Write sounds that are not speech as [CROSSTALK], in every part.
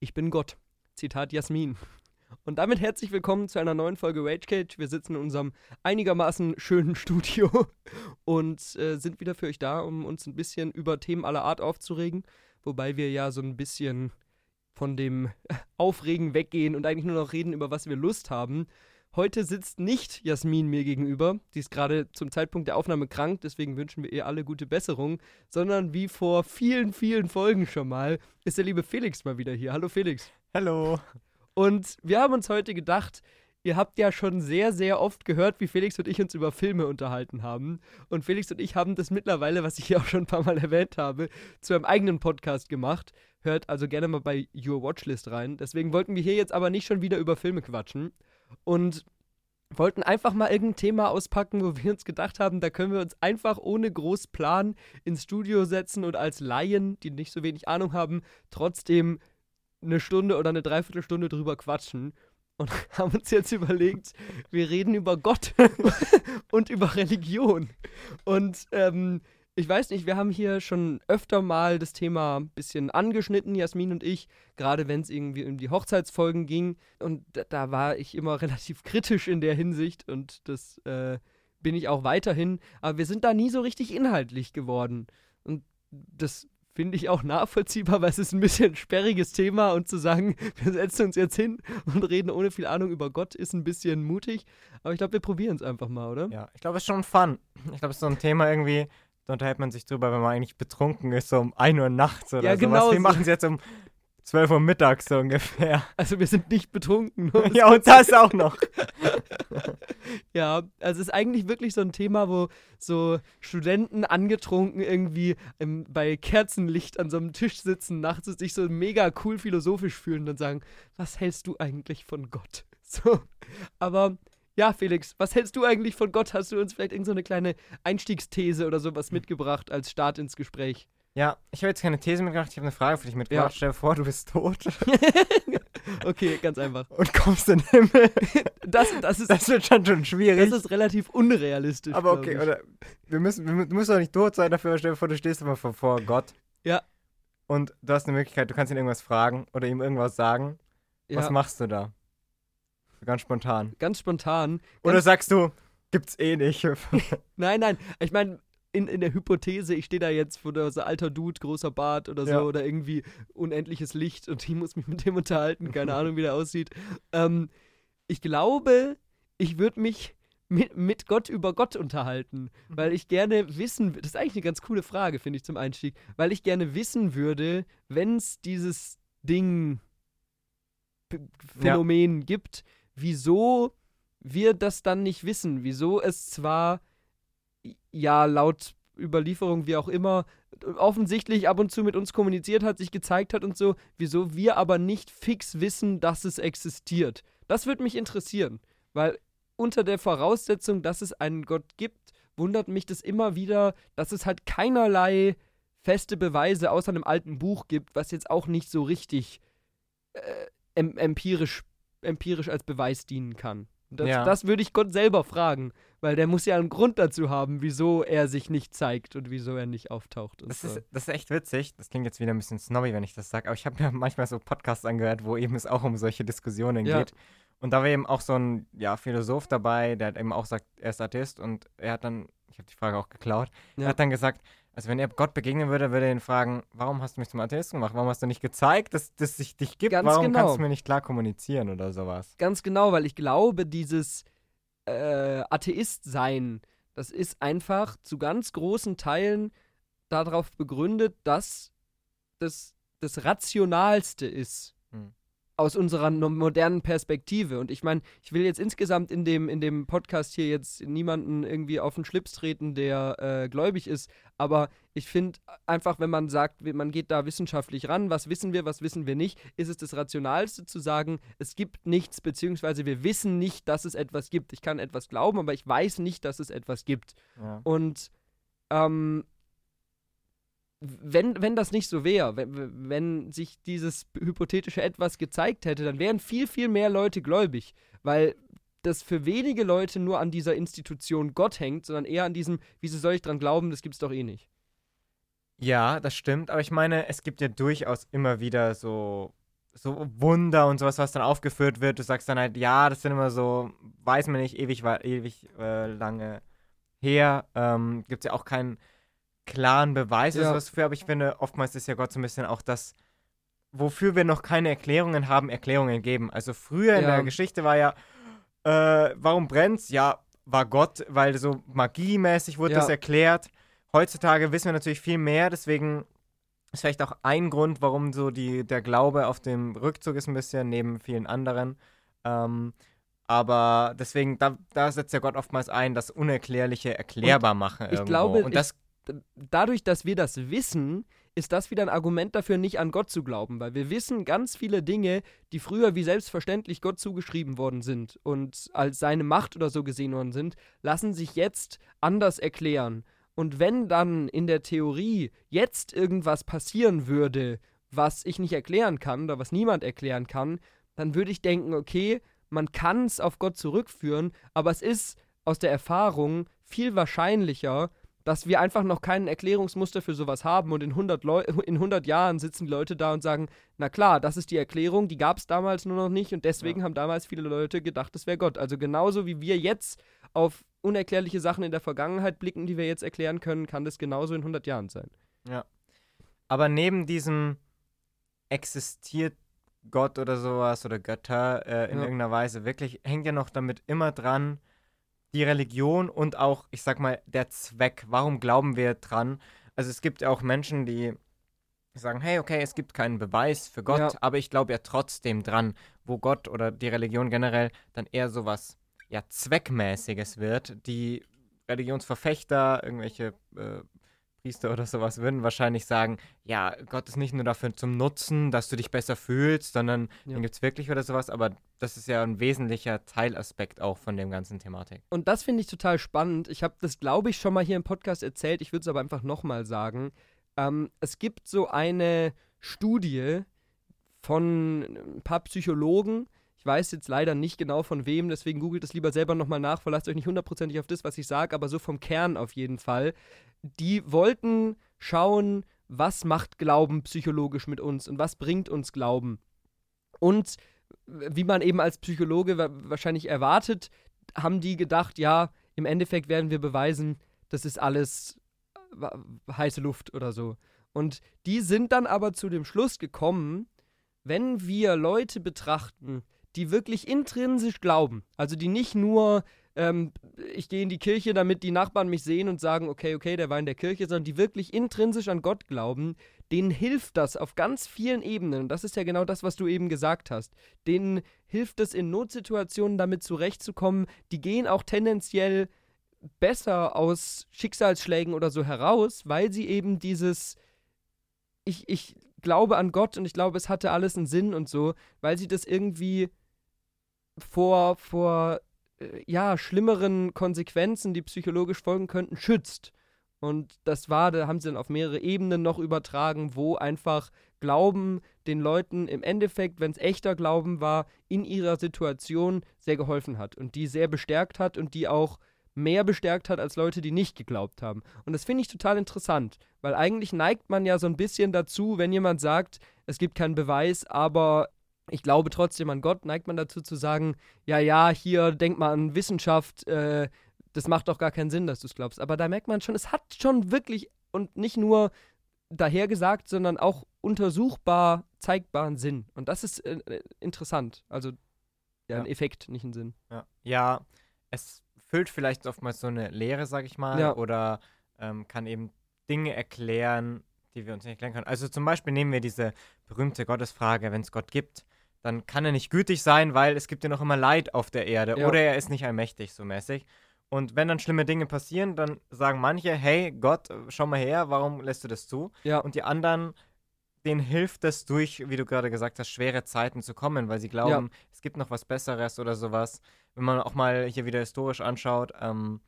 Ich bin Gott. Zitat Jasmin. Und damit herzlich willkommen zu einer neuen Folge Rage Cage. Wir sitzen in unserem einigermaßen schönen [LAUGHS] Studio und äh, sind wieder für euch da, um uns ein bisschen über Themen aller Art aufzuregen. Wobei wir ja so ein bisschen von dem [LAUGHS] Aufregen weggehen und eigentlich nur noch reden, über was wir Lust haben. Heute sitzt nicht Jasmin mir gegenüber. Die ist gerade zum Zeitpunkt der Aufnahme krank, deswegen wünschen wir ihr alle gute Besserung. Sondern wie vor vielen, vielen Folgen schon mal, ist der liebe Felix mal wieder hier. Hallo Felix. Hallo. Und wir haben uns heute gedacht, ihr habt ja schon sehr, sehr oft gehört, wie Felix und ich uns über Filme unterhalten haben. Und Felix und ich haben das mittlerweile, was ich hier [LAUGHS] auch schon ein paar Mal erwähnt habe, zu einem eigenen Podcast gemacht. Hört also gerne mal bei Your Watchlist rein. Deswegen wollten wir hier jetzt aber nicht schon wieder über Filme quatschen. Und wollten einfach mal irgendein Thema auspacken, wo wir uns gedacht haben, da können wir uns einfach ohne groß Plan ins Studio setzen und als Laien, die nicht so wenig Ahnung haben, trotzdem eine Stunde oder eine Dreiviertelstunde drüber quatschen. Und [LAUGHS] haben uns jetzt überlegt, wir reden über Gott [LAUGHS] und über Religion. Und ähm, ich weiß nicht, wir haben hier schon öfter mal das Thema ein bisschen angeschnitten, Jasmin und ich, gerade wenn es irgendwie um die Hochzeitsfolgen ging. Und da, da, war ich immer [LAUGHS] relativ kritisch in der Hinsicht und das äh, bin ich auch weiterhin. Aber wir sind da nie so richtig inhaltlich geworden. Und das finde ich auch nachvollziehbar, weil es ist ein bisschen sperriges Thema und zu sagen, [LAUGHS] wir setzen uns jetzt hin und reden ohne viel Ahnung über Gott, ist ein bisschen mutig. Aber ich glaube, wir probieren es einfach mal, oder? Ja, ich glaube, es ist schon fun. Ich glaube, es ist so ein Thema irgendwie, da unterhält man sich drüber, wenn man eigentlich betrunken ist, so um 1 Uhr nachts oder ja, sowas. Genau wir machen es jetzt um 12 Uhr mittags so ungefähr. Also wir sind nicht betrunken. ja, und das auch noch. [LAUGHS] ja, also es ist eigentlich wirklich so ein Thema, wo so Studenten angetrunken irgendwie im, bei Kerzenlicht an so einem Tisch sitzen nachts und sich so mega cool philosophisch fühlen und dann sagen, was hältst du eigentlich von Gott? [LAUGHS] So, aber ja, Felix, was hältst du eigentlich von Gott? Hast du uns vielleicht irgendeine so kleine Einstiegsthese oder sowas mitgebracht als Start ins Gespräch? Ja, ich habe jetzt keine These mitgebracht, ich habe eine Frage für dich mitgebracht. Ja. Stell dir vor, du bist tot. [LAUGHS] okay, ganz einfach. Und kommst in den Himmel. Das, das, ist, das wird schon, schon schwierig. Das ist relativ unrealistisch. Aber okay, oder wir müssen, wir, du musst doch nicht tot sein dafür. Stell dir vor, du stehst immer vor, vor Gott. Ja. Und du hast eine Möglichkeit, du kannst ihn irgendwas fragen oder ihm irgendwas sagen. Ja. Was machst du da? Ganz spontan. Ganz spontan. Oder ganz sagst du, gibt's eh nicht. [LAUGHS] nein, nein. Ich meine, in, in der Hypothese, ich stehe da jetzt vor so alter Dude, großer Bart oder so, ja. oder irgendwie unendliches Licht und ich muss mich mit dem unterhalten, keine [LAUGHS] Ahnung, wie der aussieht. Ähm, ich glaube, ich würde mich mit, mit Gott über Gott unterhalten, mhm. weil ich gerne wissen, das ist eigentlich eine ganz coole Frage, finde ich, zum Einstieg, weil ich gerne wissen würde, wenn es dieses Ding, Phänomen ja. gibt, wieso wir das dann nicht wissen, wieso es zwar ja laut Überlieferung, wie auch immer, offensichtlich ab und zu mit uns kommuniziert hat, sich gezeigt hat und so, wieso wir aber nicht fix wissen, dass es existiert. Das würde mich interessieren, weil unter der Voraussetzung, dass es einen Gott gibt, wundert mich das immer wieder, dass es halt keinerlei feste Beweise außer einem alten Buch gibt, was jetzt auch nicht so richtig äh, empirisch empirisch als Beweis dienen kann. Das, ja. das würde ich Gott selber fragen, weil der muss ja einen Grund dazu haben, wieso er sich nicht zeigt und wieso er nicht auftaucht. Das, so. ist, das ist echt witzig. Das klingt jetzt wieder ein bisschen snobby, wenn ich das sage, aber ich habe mir [LAUGHS] manchmal so Podcasts angehört, wo eben es auch um solche Diskussionen ja. geht. Und da war eben auch so ein ja, Philosoph dabei, der hat eben auch gesagt, er ist Atheist und er hat dann, ich habe die Frage auch geklaut, ja. er hat dann gesagt, also wenn er Gott begegnen würde, würde er ihn fragen, warum hast du mich zum Atheisten gemacht? Warum hast du nicht gezeigt, dass es dich gibt? Ganz warum genau. kannst du mir nicht klar kommunizieren oder sowas? Ganz genau, weil ich glaube, dieses äh, Atheist-Sein, das ist einfach zu ganz großen Teilen darauf begründet, dass das das Rationalste ist, aus unserer modernen Perspektive. Und ich meine, ich will jetzt insgesamt in dem, in dem Podcast hier jetzt niemanden irgendwie auf den Schlips treten, der äh, gläubig ist. Aber ich finde einfach, wenn man sagt, man geht da wissenschaftlich ran, was wissen wir, was wissen wir nicht, ist es das Rationalste zu sagen, es gibt nichts, beziehungsweise wir wissen nicht, dass es etwas gibt. Ich kann etwas glauben, aber ich weiß nicht, dass es etwas gibt. Ja. Und ähm, wenn, wenn das nicht so wäre, wenn, wenn sich dieses hypothetische Etwas gezeigt hätte, dann wären viel, viel mehr Leute gläubig, weil das für wenige Leute nur an dieser Institution Gott hängt, sondern eher an diesem, wieso soll ich dran glauben, das gibt's doch eh nicht. Ja, das stimmt, aber ich meine, es gibt ja durchaus immer wieder so, so Wunder und sowas, was dann aufgeführt wird. Du sagst dann halt, ja, das sind immer so, weiß man nicht, ewig, ewig äh, lange her. Ähm, gibt es ja auch keinen klaren Beweis ja. sowas für, aber ich finde, oftmals ist ja Gott so ein bisschen auch das, wofür wir noch keine Erklärungen haben, Erklärungen geben. Also früher ja. in der Geschichte war ja, äh, warum brennt's? Ja, war Gott, weil so magiemäßig wurde ja. das erklärt. Heutzutage wissen wir natürlich viel mehr, deswegen ist vielleicht auch ein Grund, warum so die, der Glaube auf dem Rückzug ist ein bisschen, neben vielen anderen. Ähm, aber deswegen, da, da setzt ja Gott oftmals ein, das Unerklärliche erklärbar und machen. Ich glaube, und das, dadurch, dass wir das wissen, ist das wieder ein Argument dafür, nicht an Gott zu glauben, weil wir wissen ganz viele Dinge, die früher wie selbstverständlich Gott zugeschrieben worden sind und als seine Macht oder so gesehen worden sind, lassen sich jetzt anders erklären. Und wenn dann in der Theorie jetzt irgendwas passieren würde, was ich nicht erklären kann oder was niemand erklären kann, dann würde ich denken, okay, man kann es auf Gott zurückführen, aber es ist aus der Erfahrung viel wahrscheinlicher, dass wir einfach noch kein Erklärungsmuster für sowas haben und in 100, Leu [LAUGHS] in 100 Jahren sitzen Leute da und sagen, na klar, das ist die Erklärung, die gab es damals nur noch nicht und deswegen ja. haben damals viele Leute gedacht, es wäre Gott. Also genauso wie wir jetzt auf unerklärliche Sachen in der Vergangenheit blicken, die wir jetzt erklären können, kann das genauso in 100 Jahren sein. Ja. Aber neben diesem existiert Gott oder sowas oder Götter äh, in ja. irgendeiner Weise wirklich, hängt ja noch damit immer dran, die Religion und auch, ich sag mal, der Zweck. Warum glauben wir dran? Also es gibt ja auch Menschen, die sagen, hey, okay, es gibt keinen Beweis für Gott, ja. aber ich glaube ja trotzdem dran, wo Gott oder die Religion generell dann eher sowas ja, Zweckmäßiges wird. Die Religionsverfechter, irgendwelche äh, Priester oder sowas würden wahrscheinlich sagen, ja, Gott ist nicht nur dafür zum Nutzen, dass du dich besser fühlst, sondern ja. den gibt es wirklich oder sowas, aber das ist ja ein wesentlicher Teilaspekt auch von dem ganzen Thematik. Und das finde ich total spannend. Ich habe das, glaube ich, schon mal hier im Podcast erzählt, ich würde es aber einfach nochmal sagen. Ähm, es gibt so eine Studie von ein paar Psychologen, ich weiß jetzt leider nicht genau von wem, deswegen googelt es lieber selber nochmal nach, verlasst euch nicht hundertprozentig auf das, was ich sage, aber so vom Kern auf jeden Fall. Die wollten schauen, was macht Glauben psychologisch mit uns und was bringt uns Glauben. Und wie man eben als Psychologe wahrscheinlich erwartet, haben die gedacht, ja, im Endeffekt werden wir beweisen, das ist alles heiße Luft oder so. Und die sind dann aber zu dem Schluss gekommen, wenn wir Leute betrachten, die wirklich intrinsisch glauben. Also die nicht nur, ähm, ich gehe in die Kirche, damit die Nachbarn mich sehen und sagen, okay, okay, der war in der Kirche, sondern die wirklich intrinsisch an Gott glauben, denen hilft das auf ganz vielen Ebenen. Und das ist ja genau das, was du eben gesagt hast. Denen hilft es in Notsituationen damit zurechtzukommen. Die gehen auch tendenziell besser aus Schicksalsschlägen oder so heraus, weil sie eben dieses ich, ich glaube an Gott und ich glaube, es hatte alles einen Sinn und so, weil sie das irgendwie vor, vor ja, schlimmeren Konsequenzen, die psychologisch folgen könnten, schützt. Und das war, da haben sie dann auf mehrere Ebenen noch übertragen, wo einfach Glauben den Leuten im Endeffekt, wenn es echter Glauben war, in ihrer Situation sehr geholfen hat und die sehr bestärkt hat und die auch mehr bestärkt hat als Leute, die nicht geglaubt haben. Und das finde ich total interessant, weil eigentlich neigt man ja so ein bisschen dazu, wenn jemand sagt, es gibt keinen Beweis, aber ich glaube trotzdem an Gott, neigt man dazu zu sagen, ja, ja, hier denk mal an Wissenschaft, äh, das macht doch gar keinen Sinn, dass du es glaubst. Aber da merkt man schon, es hat schon wirklich und nicht nur dahergesagt, sondern auch untersuchbar zeigbaren Sinn. Und das ist äh, äh interessant. Also ja, ja, ein Effekt, nicht ein Sinn. Ja. ja, es füllt vielleicht oftmals so eine Lehre, sag ich mal, ja. oder ähm, kann eben Dinge erklären, die wir uns nicht erklären können. Also zum Beispiel nehmen wir diese berühmte Gottesfrage, wenn es Gott gibt, dann kann er nicht gütig sein, weil es gibt ja noch immer Leid auf der Erde ja. oder er ist nicht allmächtig, so mäßig. Und wenn dann schlimme Dinge passieren, dann sagen manche, hey Gott, schau mal her, warum lässt du das zu? Ja. Und die anderen, denen hilft es durch, wie du gerade gesagt hast, schwere Zeiten zu kommen, weil sie glauben, ja. es gibt noch was Besseres oder sowas. Wenn man auch mal hier wieder historisch anschaut, ähm,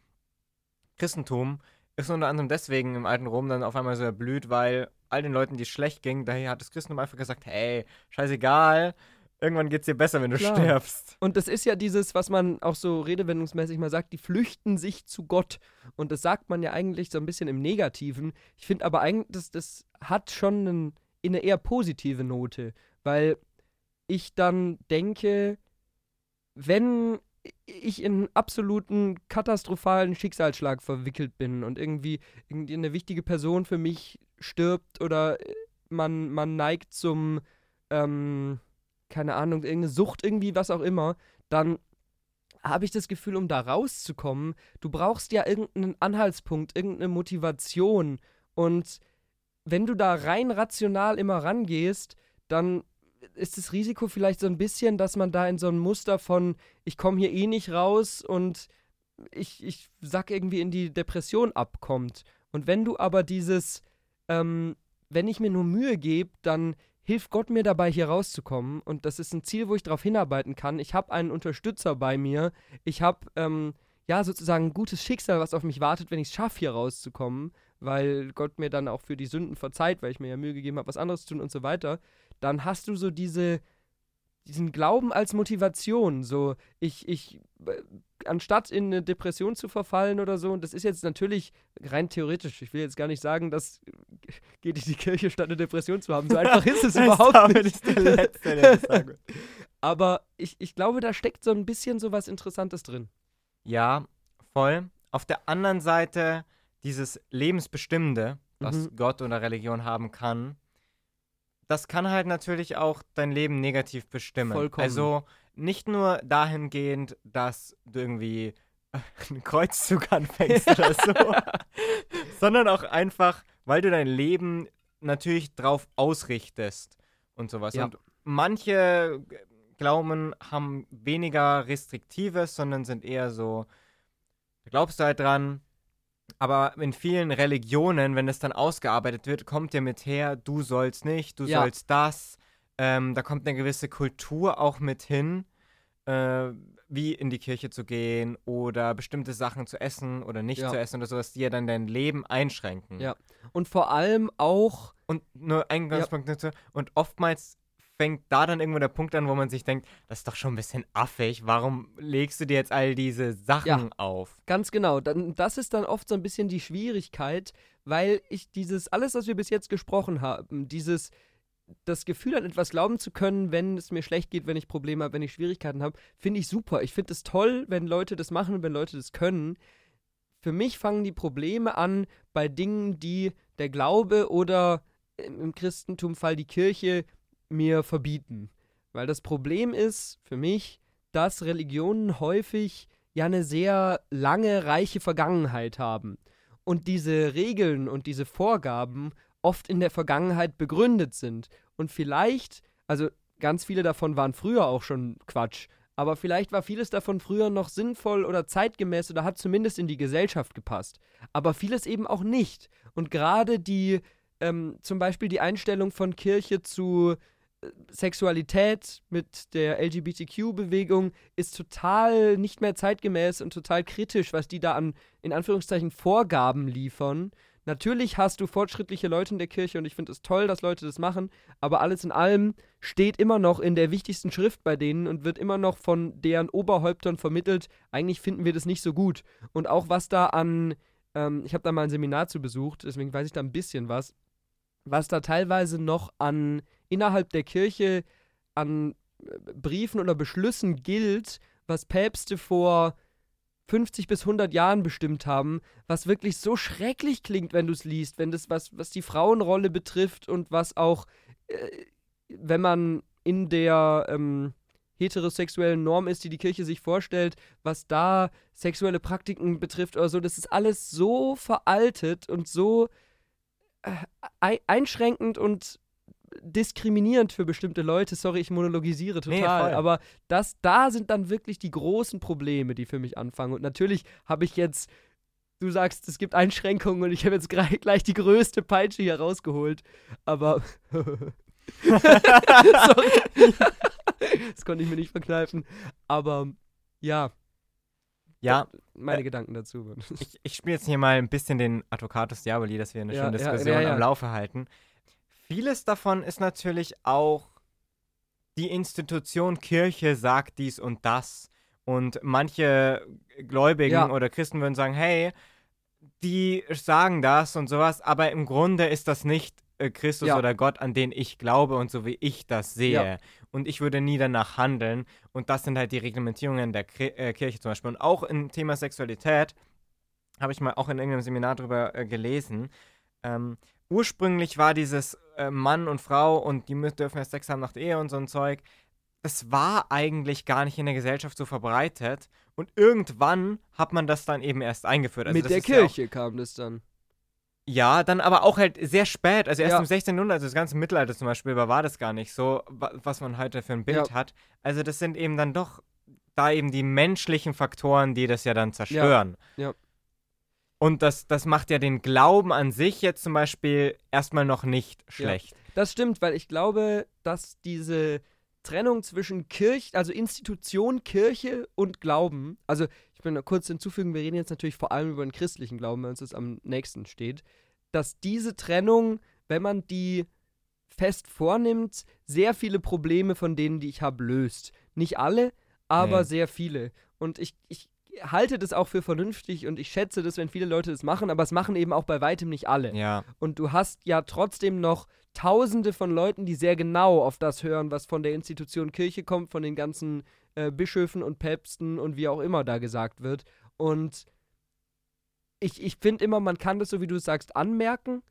Christentum ist unter anderem deswegen im alten Rom dann auf einmal so erblüht, weil all den Leuten, die es schlecht ging, daher hat das Christentum einfach gesagt, hey, scheißegal, irgendwann geht es dir besser, wenn du Klar. stirbst. Und das ist ja dieses, was man auch so redewendungsmäßig mal sagt, die flüchten sich zu Gott. Und das sagt man ja eigentlich so ein bisschen im Negativen. Ich finde aber eigentlich, das, das hat schon einen, eine eher positive Note, weil ich dann denke, wenn ich in einen absoluten katastrophalen Schicksalsschlag verwickelt bin und irgendwie, irgendwie eine wichtige Person für mich stirbt oder man, man neigt zum, ähm, keine Ahnung, irgendeine Sucht, irgendwie, was auch immer, dann habe ich das Gefühl, um da rauszukommen, du brauchst ja irgendeinen Anhaltspunkt, irgendeine Motivation. Und wenn du da rein rational immer rangehst, dann ist das Risiko vielleicht so ein bisschen, dass man da in so ein Muster von, ich komme hier eh nicht raus und ich, ich sack irgendwie in die Depression abkommt. Und wenn du aber dieses, ähm, wenn ich mir nur Mühe gebe, dann hilft Gott mir dabei, hier rauszukommen. Und das ist ein Ziel, wo ich darauf hinarbeiten kann. Ich habe einen Unterstützer bei mir. Ich habe, ähm, ja, sozusagen ein gutes Schicksal, was auf mich wartet, wenn ich es schaffe, hier rauszukommen. Weil Gott mir dann auch für die Sünden verzeiht, weil ich mir ja Mühe gegeben habe, was anderes zu tun und so weiter dann hast du so diese, diesen Glauben als Motivation. So, ich, ich, äh, anstatt in eine Depression zu verfallen oder so, und das ist jetzt natürlich rein theoretisch, ich will jetzt gar nicht sagen, dass geht in die Kirche statt eine Depression zu haben. So einfach ist es [LAUGHS] überhaupt nicht. der Letzte, das [LAUGHS] Aber ich, ich glaube, da steckt so ein bisschen so was Interessantes drin. Ja, voll. Auf der anderen Seite dieses Lebensbestimmende, was mhm. Gott oder Religion haben kann, das kann halt natürlich auch dein Leben negativ bestimmen. Vollkommen. Also nicht nur dahingehend, dass du irgendwie [LAUGHS] einen Kreuzzug anfängst oder so, [LAUGHS] sondern auch einfach, weil du dein Leben natürlich drauf ausrichtest und sowas. Ja. Und manche Glauben haben weniger Restriktives, sondern sind eher so, da glaubst du halt dran, aber in vielen Religionen, wenn es dann ausgearbeitet wird, kommt ja mit her, du sollst nicht, du ja. sollst das. Ähm, da kommt eine gewisse Kultur auch mit hin, äh, wie in die Kirche zu gehen oder bestimmte Sachen zu essen oder nicht ja. zu essen oder sowas, die ja dann dein Leben einschränken. Ja. Und vor allem auch. Und nur ein ganz ja. Punkt dazu. Und oftmals fängt da dann irgendwo der Punkt an, wo man sich denkt, das ist doch schon ein bisschen affig. Warum legst du dir jetzt all diese Sachen ja, auf? Ganz genau. Dann, das ist dann oft so ein bisschen die Schwierigkeit, weil ich dieses, alles, was wir bis jetzt gesprochen haben, dieses, das Gefühl an etwas glauben zu können, wenn es mir schlecht geht, wenn ich Probleme habe, wenn ich Schwierigkeiten habe, finde ich super. Ich finde es toll, wenn Leute das machen und wenn Leute das können. Für mich fangen die Probleme an bei Dingen, die der Glaube oder im Christentum Fall die Kirche mir verbieten. Weil das Problem ist für mich, dass Religionen häufig ja eine sehr lange, reiche Vergangenheit haben. Und diese Regeln und diese Vorgaben oft in der Vergangenheit begründet sind. Und vielleicht, also ganz viele davon waren früher auch schon Quatsch, aber vielleicht war vieles davon früher noch sinnvoll oder zeitgemäß oder hat zumindest in die Gesellschaft gepasst. Aber vieles eben auch nicht. Und gerade die, ähm, zum Beispiel die Einstellung von Kirche zu Sexualität mit der LGBTQ-Bewegung ist total nicht mehr zeitgemäß und total kritisch, was die da an, in Anführungszeichen, Vorgaben liefern. Natürlich hast du fortschrittliche Leute in der Kirche und ich finde es toll, dass Leute das machen, aber alles in allem steht immer noch in der wichtigsten Schrift bei denen und wird immer noch von deren Oberhäuptern vermittelt. Eigentlich finden wir das nicht so gut. Und auch was da an, ähm, ich habe da mal ein Seminar zu besucht, deswegen weiß ich da ein bisschen was, was da teilweise noch an innerhalb der Kirche an äh, Briefen oder Beschlüssen gilt, was Päpste vor 50 bis 100 Jahren bestimmt haben, was wirklich so schrecklich klingt, wenn du es liest, wenn das was, was die Frauenrolle betrifft und was auch, äh, wenn man in der ähm, heterosexuellen Norm ist, die die Kirche sich vorstellt, was da sexuelle Praktiken betrifft oder so, das ist alles so veraltet und so äh, einschränkend und diskriminierend für bestimmte Leute. Sorry, ich monologisiere total. Nee, aber das, da sind dann wirklich die großen Probleme, die für mich anfangen. Und natürlich habe ich jetzt, du sagst, es gibt Einschränkungen und ich habe jetzt gleich die größte Peitsche hier rausgeholt. Aber. [LAUGHS] Sorry. das konnte ich mir nicht verkneifen. Aber ja. Ja. Meine äh, Gedanken dazu. Ich, ich spiele jetzt hier mal ein bisschen den Advocatus Diaboli, dass wir eine ja, schöne Diskussion ja, ja, am Laufe halten. Vieles davon ist natürlich auch die Institution Kirche sagt dies und das. Und manche Gläubigen ja. oder Christen würden sagen, hey, die sagen das und sowas, aber im Grunde ist das nicht äh, Christus ja. oder Gott, an den ich glaube und so wie ich das sehe. Ja. Und ich würde nie danach handeln. Und das sind halt die Reglementierungen der äh, Kirche zum Beispiel. Und auch im Thema Sexualität habe ich mal auch in irgendeinem Seminar drüber äh, gelesen. Ähm, ursprünglich war dieses äh, Mann und Frau und die dürfen ja Sex haben nach der Ehe und so ein Zeug. Das war eigentlich gar nicht in der Gesellschaft so verbreitet. Und irgendwann hat man das dann eben erst eingeführt. Also Mit der Kirche ja kam das dann. Ja, dann aber auch halt sehr spät, also erst ja. im 16. Jahrhundert, also das ganze Mittelalter zum Beispiel, war das gar nicht so, was man heute für ein Bild ja. hat. Also das sind eben dann doch da eben die menschlichen Faktoren, die das ja dann zerstören. Ja. ja. Und das, das macht ja den Glauben an sich jetzt zum Beispiel erstmal noch nicht schlecht. Ja, das stimmt, weil ich glaube, dass diese Trennung zwischen Kirche, also Institution, Kirche und Glauben, also ich will noch kurz hinzufügen, wir reden jetzt natürlich vor allem über den christlichen Glauben, weil uns das am nächsten steht, dass diese Trennung, wenn man die fest vornimmt, sehr viele Probleme von denen, die ich habe, löst. Nicht alle, aber nee. sehr viele. Und ich, ich halte das auch für vernünftig und ich schätze das, wenn viele Leute das machen, aber es machen eben auch bei weitem nicht alle. Ja. Und du hast ja trotzdem noch Tausende von Leuten, die sehr genau auf das hören, was von der Institution Kirche kommt, von den ganzen äh, Bischöfen und Päpsten und wie auch immer da gesagt wird. Und ich, ich finde immer, man kann das, so wie du sagst, anmerken,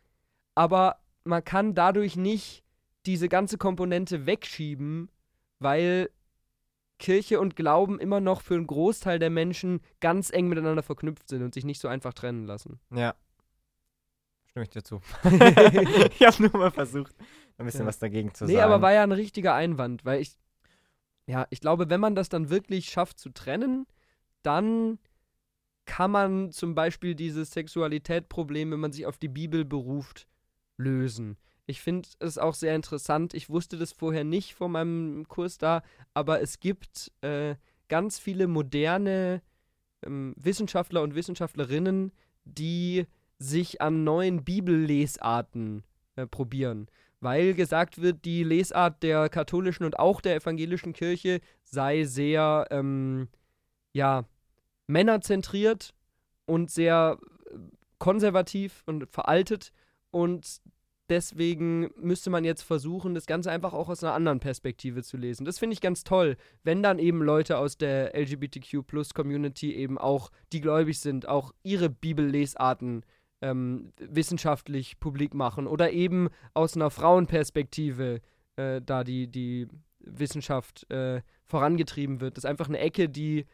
aber man kann dadurch nicht diese ganze Komponente wegschieben, weil Kirche und Glauben immer noch für einen Großteil der Menschen ganz eng miteinander verknüpft sind und sich nicht so einfach trennen lassen. Ja. Stimme ich dir zu. [LAUGHS] ich habe nur mal versucht, ein bisschen ja. was dagegen zu nee, sagen. Nee, aber war ja ein richtiger Einwand, weil ich, ja, ich glaube, wenn man das dann wirklich schafft zu trennen, dann kann man zum Beispiel dieses Sexualitätproblem, wenn man sich auf die Bibel beruft, lösen. Ich finde es auch sehr interessant. Ich wusste das vorher nicht vor meinem Kurs da, aber es gibt äh, ganz viele moderne ähm, Wissenschaftler und Wissenschaftlerinnen, die sich an neuen Bibellesarten äh, probieren. Weil gesagt wird, die Lesart der katholischen und auch der evangelischen Kirche sei sehr, ähm, ja, männerzentriert und sehr äh, konservativ und veraltet. Und deswegen müsste man jetzt versuchen, das Ganze einfach auch aus einer anderen Perspektive zu lesen. Das finde ich ganz toll, wenn dann eben Leute aus der LGBTQ-Plus-Community eben auch, die gläubig sind, auch ihre Bibellesarten ähm, wissenschaftlich publik machen oder eben aus einer Frauenperspektive äh, da die, die Wissenschaft äh, vorangetrieben wird. Das ist einfach eine Ecke, die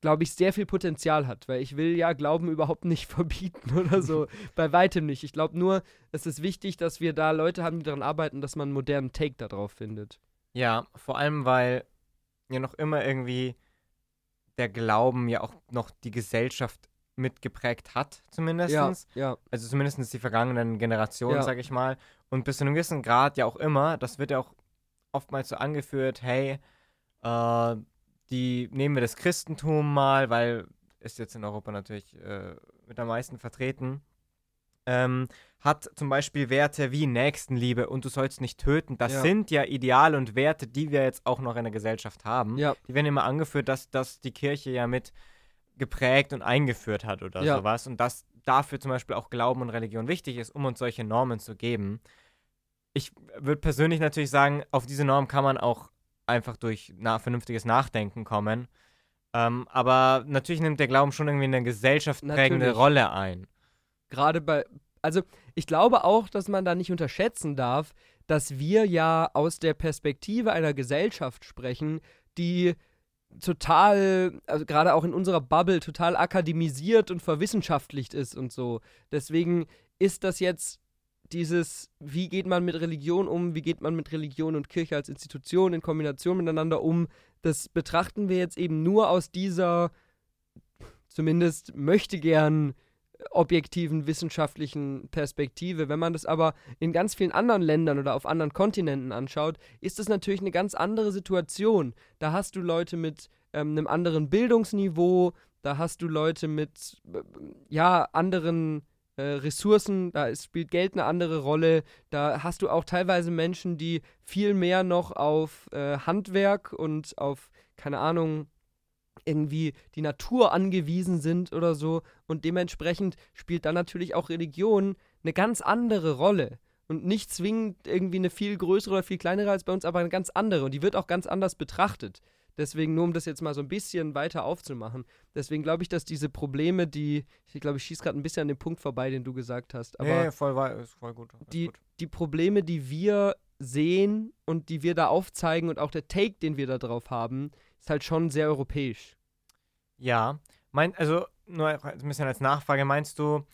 glaube ich, sehr viel Potenzial hat, weil ich will ja Glauben überhaupt nicht [LAUGHS] verbieten oder so. [LAUGHS] Bei weitem nicht. Ich glaube nur, es ist wichtig, dass wir da Leute haben, die daran arbeiten, dass man einen modernen Take darauf findet. Ja, vor allem, weil ja noch immer irgendwie der Glauben ja auch noch die Gesellschaft mitgeprägt hat, zumindest. Ja, ja. Also zumindest die vergangenen Generationen, ja. sag ich mal. Und bis zu einem gewissen Grad ja auch immer, das wird ja auch oftmals so angeführt, hey, äh, die nehmen wir das Christentum mal, weil ist jetzt in Europa natürlich äh, mit am meisten vertreten. Ähm, hat zum Beispiel Werte wie Nächstenliebe und du sollst nicht töten. Das ja. sind ja Ideale und Werte, die wir jetzt auch noch in der Gesellschaft haben. Ja. Die werden immer angeführt, dass, dass die Kirche ja mit geprägt und eingeführt hat oder ja. sowas. Und dass dafür zum Beispiel auch Glauben und Religion wichtig ist, um uns solche Normen zu geben. Ich würde persönlich natürlich sagen, auf diese Norm kann man auch einfach durch na vernünftiges Nachdenken kommen. Ähm, aber natürlich nimmt der Glauben schon irgendwie eine gesellschaftsprägende natürlich. Rolle ein. Gerade bei, also ich glaube auch, dass man da nicht unterschätzen darf, dass wir ja aus der Perspektive einer Gesellschaft sprechen, die total, also gerade auch in unserer Bubble, total akademisiert und verwissenschaftlicht ist und so. Deswegen ist das jetzt dieses, wie geht man mit Religion um, wie geht man mit Religion und Kirche als Institution in Kombination miteinander um, das betrachten wir jetzt eben nur aus dieser, zumindest möchte gern objektiven wissenschaftlichen Perspektive. Wenn man das aber in ganz vielen anderen Ländern oder auf anderen Kontinenten anschaut, ist das natürlich eine ganz andere Situation. Da hast du Leute mit ähm, einem anderen Bildungsniveau, da hast du Leute mit äh, ja anderen äh, Ressourcen, da ist, spielt Geld eine andere Rolle. Da hast du auch teilweise Menschen, die viel mehr noch auf äh, Handwerk und auf, keine Ahnung, irgendwie die Natur angewiesen sind oder so. Und dementsprechend spielt dann natürlich auch Religion eine ganz andere Rolle. Und nicht zwingend irgendwie eine viel größere oder viel kleinere als bei uns, aber eine ganz andere. Und die wird auch ganz anders betrachtet. Deswegen, nur um das jetzt mal so ein bisschen weiter aufzumachen. Deswegen glaube ich, dass diese Probleme, die, ich glaube, ich schieße gerade ein bisschen an dem Punkt vorbei, den du gesagt hast. Aber nee, voll, ist voll gut. Ist die, gut. die Probleme, die wir sehen und die wir da aufzeigen und auch der Take, den wir da drauf haben, ist halt schon sehr europäisch. Ja, mein, also nur ein bisschen als Nachfrage, meinst du,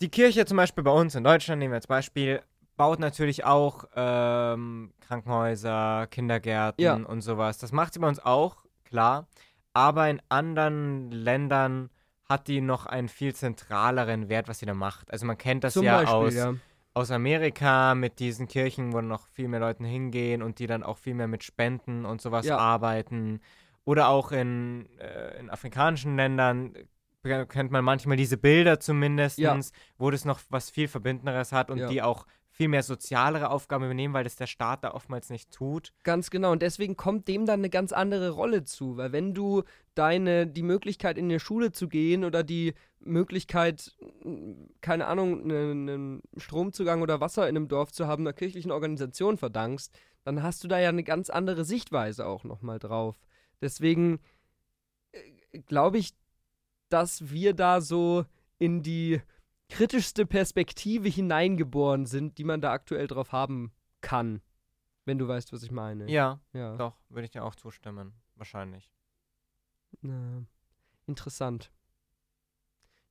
die Kirche zum Beispiel bei uns in Deutschland, nehmen wir als Beispiel, baut natürlich auch ähm, Krankenhäuser, Kindergärten Ja. und sowas. Das macht sie bei uns auch, klar. Aber in anderen Ländern hat die noch einen viel zentraleren Wert, was sie da macht. Also man kennt das Zum ja Beispiel, aus, ja. aus Amerika mit diesen Kirchen, wo noch viel mehr Leute hingehen und die dann auch viel mehr mit Spenden und sowas Ja. arbeiten. Oder auch in, äh, in afrikanischen Ländern äh, kennt man manchmal diese Bilder zumindest, Ja. wo das noch was viel Verbindenderes hat und Ja. die auch viel mehr sozialere Aufgaben übernehmen, weil das der Staat da oftmals nicht tut. Ganz genau. Und deswegen kommt dem dann eine ganz andere Rolle zu. Weil wenn du deine, die Möglichkeit in die Schule zu gehen oder die Möglichkeit, keine Ahnung, einen ne Stromzugang oder Wasser in einem Dorf zu haben, einer kirchlichen Organisation verdankst, dann hast du da ja eine ganz andere Sichtweise auch nochmal drauf. Deswegen äh, glaube ich, dass wir da so in die kritischste Perspektive hineingeboren sind, die man da aktuell drauf haben kann. Wenn du weißt, was ich meine. Ja, Ja. doch, würde ich dir auch zustimmen. Wahrscheinlich. Na, interessant.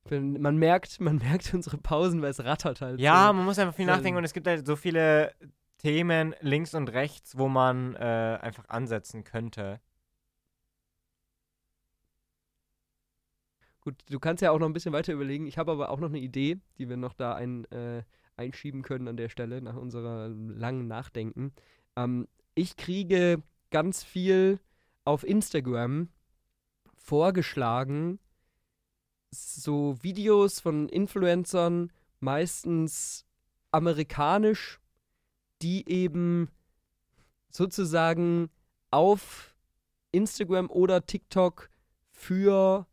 Bin, man merkt, man [LAUGHS] merkt unsere Pausen, weil es rattert halt. Ja, so. man muss einfach viel nachdenken und es gibt halt so viele Themen links und rechts, wo man äh, einfach ansetzen könnte. Gut, du kannst ja auch noch ein bisschen weiter überlegen. Ich habe aber auch noch eine Idee, die wir noch da ein, äh, einschieben können an der Stelle, nach unserer langen Nachdenken. Ähm, ich kriege ganz viel auf Instagram vorgeschlagen, so Videos von Influencern, meistens amerikanisch, die eben sozusagen auf Instagram oder TikTok für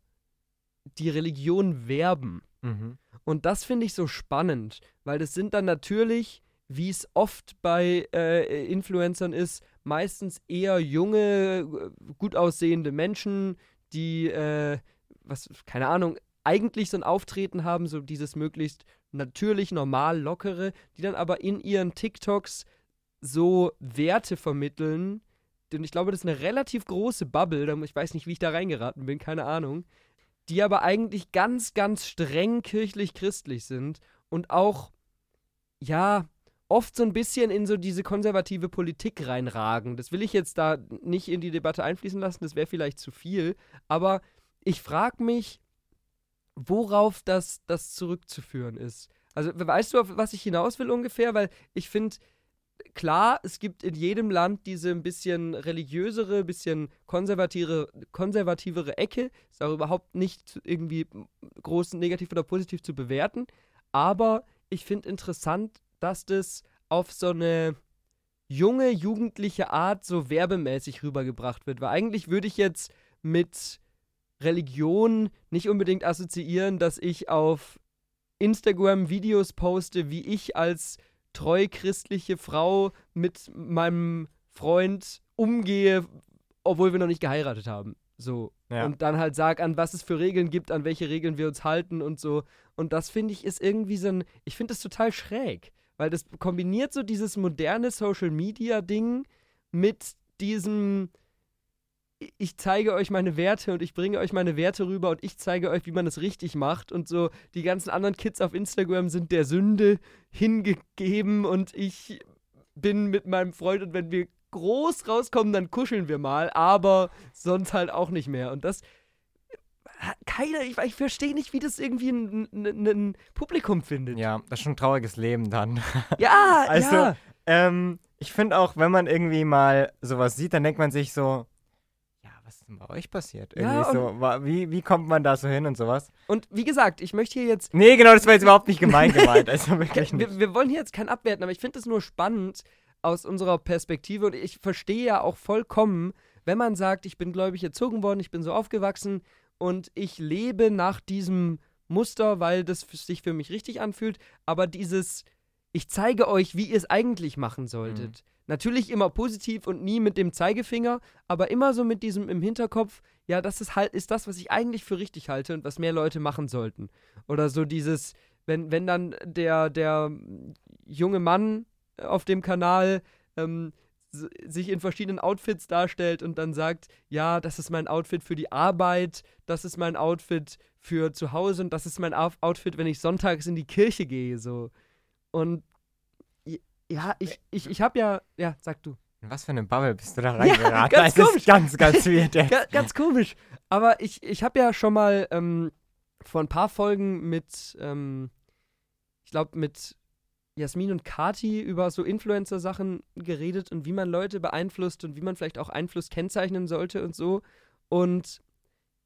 die Religion werben. Mhm. Und das finde ich so spannend, weil das sind dann natürlich, wie es oft bei äh, Influencern ist, meistens eher junge, äh, gut aussehende Menschen, die, äh, was, keine Ahnung, eigentlich so ein Auftreten haben, so dieses möglichst natürlich, normal, lockere, die dann aber in ihren TikToks so Werte vermitteln. Denn ich glaube, das ist eine relativ große Bubble. Ich weiß nicht, wie ich da reingeraten bin, keine Ahnung die aber eigentlich ganz, ganz streng kirchlich-christlich sind und auch, ja, oft so ein bisschen in so diese konservative Politik reinragen. Das will ich jetzt da nicht in die Debatte einfließen lassen, das wäre vielleicht zu viel, aber ich frage mich, worauf das, das zurückzuführen ist. Also, weißt du, auf was ich hinaus will ungefähr? Weil ich finde, klar, es gibt in jedem Land diese ein bisschen religiösere, bisschen konservative, konservativere Ecke. Ist auch überhaupt nicht irgendwie groß negativ oder positiv zu bewerten. Aber ich finde interessant, dass das auf so eine junge, jugendliche Art so werbemäßig rübergebracht wird. Weil eigentlich würde ich jetzt mit Religion nicht unbedingt assoziieren, dass ich auf Instagram Videos poste, wie ich als treu christliche Frau mit meinem Freund umgehe, obwohl wir noch nicht geheiratet haben. So. Ja. Und dann halt sag, an was es für Regeln gibt, an welche Regeln wir uns halten und so. Und das finde ich ist irgendwie so ein, ich finde das total schräg, weil das kombiniert so dieses moderne Social Media Ding mit diesem ich zeige euch meine Werte und ich bringe euch meine Werte rüber und ich zeige euch, wie man es richtig macht und so die ganzen anderen Kids auf Instagram sind der Sünde hingegeben und ich bin mit meinem Freund und wenn wir groß rauskommen, dann kuscheln wir mal, aber sonst halt auch nicht mehr und das keiner, ich, ich verstehe nicht, wie das irgendwie ein, ein, ein Publikum findet. Ja, das ist schon ein trauriges Leben dann. Ja, [LAUGHS] Also, ja. Ähm, ich finde auch, wenn man irgendwie mal sowas sieht, dann denkt man sich so, was ist denn bei euch passiert? Irgendwie ja, so, wie, wie kommt man da so hin und sowas? Und wie gesagt, ich möchte hier jetzt. Nee, genau, das war jetzt überhaupt nicht gemein gemeint. [LAUGHS] Also wirklich nicht. Wir, wir wollen hier jetzt kein Abwerten, aber ich finde es nur spannend aus unserer Perspektive und ich verstehe ja auch vollkommen, wenn man sagt, ich bin gläubig erzogen worden, ich bin so aufgewachsen und ich lebe nach diesem Muster, weil das sich für mich richtig anfühlt, aber dieses, ich zeige euch, wie ihr es eigentlich machen solltet. Mhm. Natürlich immer positiv und nie mit dem Zeigefinger, aber immer so mit diesem im Hinterkopf, ja, das ist halt, ist das, was ich eigentlich für richtig halte und was mehr Leute machen sollten. Oder so dieses, wenn, wenn dann der, der junge Mann auf dem Kanal ähm, sich in verschiedenen Outfits darstellt und dann sagt, ja, das ist mein Outfit für die Arbeit, das ist mein Outfit für zu Hause und das ist mein Outfit, wenn ich sonntags in die Kirche gehe, so. Und ja, ich, ich, ich habe ja, ja, sag du. In was für eine Bubble bist du da reingeraten? [LAUGHS] Ja, ganz das komisch. ist ganz, ganz weird. [LAUGHS] Ga, ganz komisch. Aber ich, ich habe ja schon mal ähm, vor ein paar Folgen mit, ähm, ich glaube, mit Jasmin und Kati über so Influencer-Sachen geredet und wie man Leute beeinflusst und wie man vielleicht auch Einfluss kennzeichnen sollte und so. Und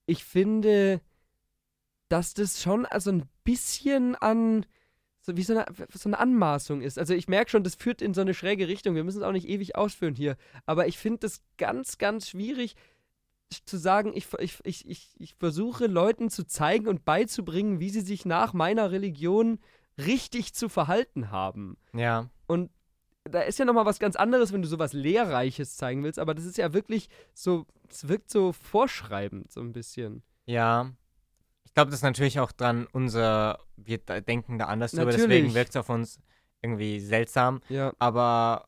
ich finde, dass das schon also ein bisschen an so wie so eine, so eine Anmaßung ist. Also ich merke schon, das führt in so eine schräge Richtung. Wir müssen es auch nicht ewig ausführen hier. Aber ich finde das ganz, ganz schwierig zu sagen, ich, ich, ich, ich, ich versuche Leuten zu zeigen und beizubringen, wie sie sich nach meiner Religion richtig zu verhalten haben. Ja. Und da ist ja nochmal was ganz anderes, wenn du sowas Lehrreiches zeigen willst, aber das ist ja wirklich so, es wirkt so vorschreibend, so ein bisschen. Ja, ich glaube, das ist natürlich auch dran, unser, wir denken da anders drüber, deswegen wirkt es auf uns irgendwie seltsam. Ja. Aber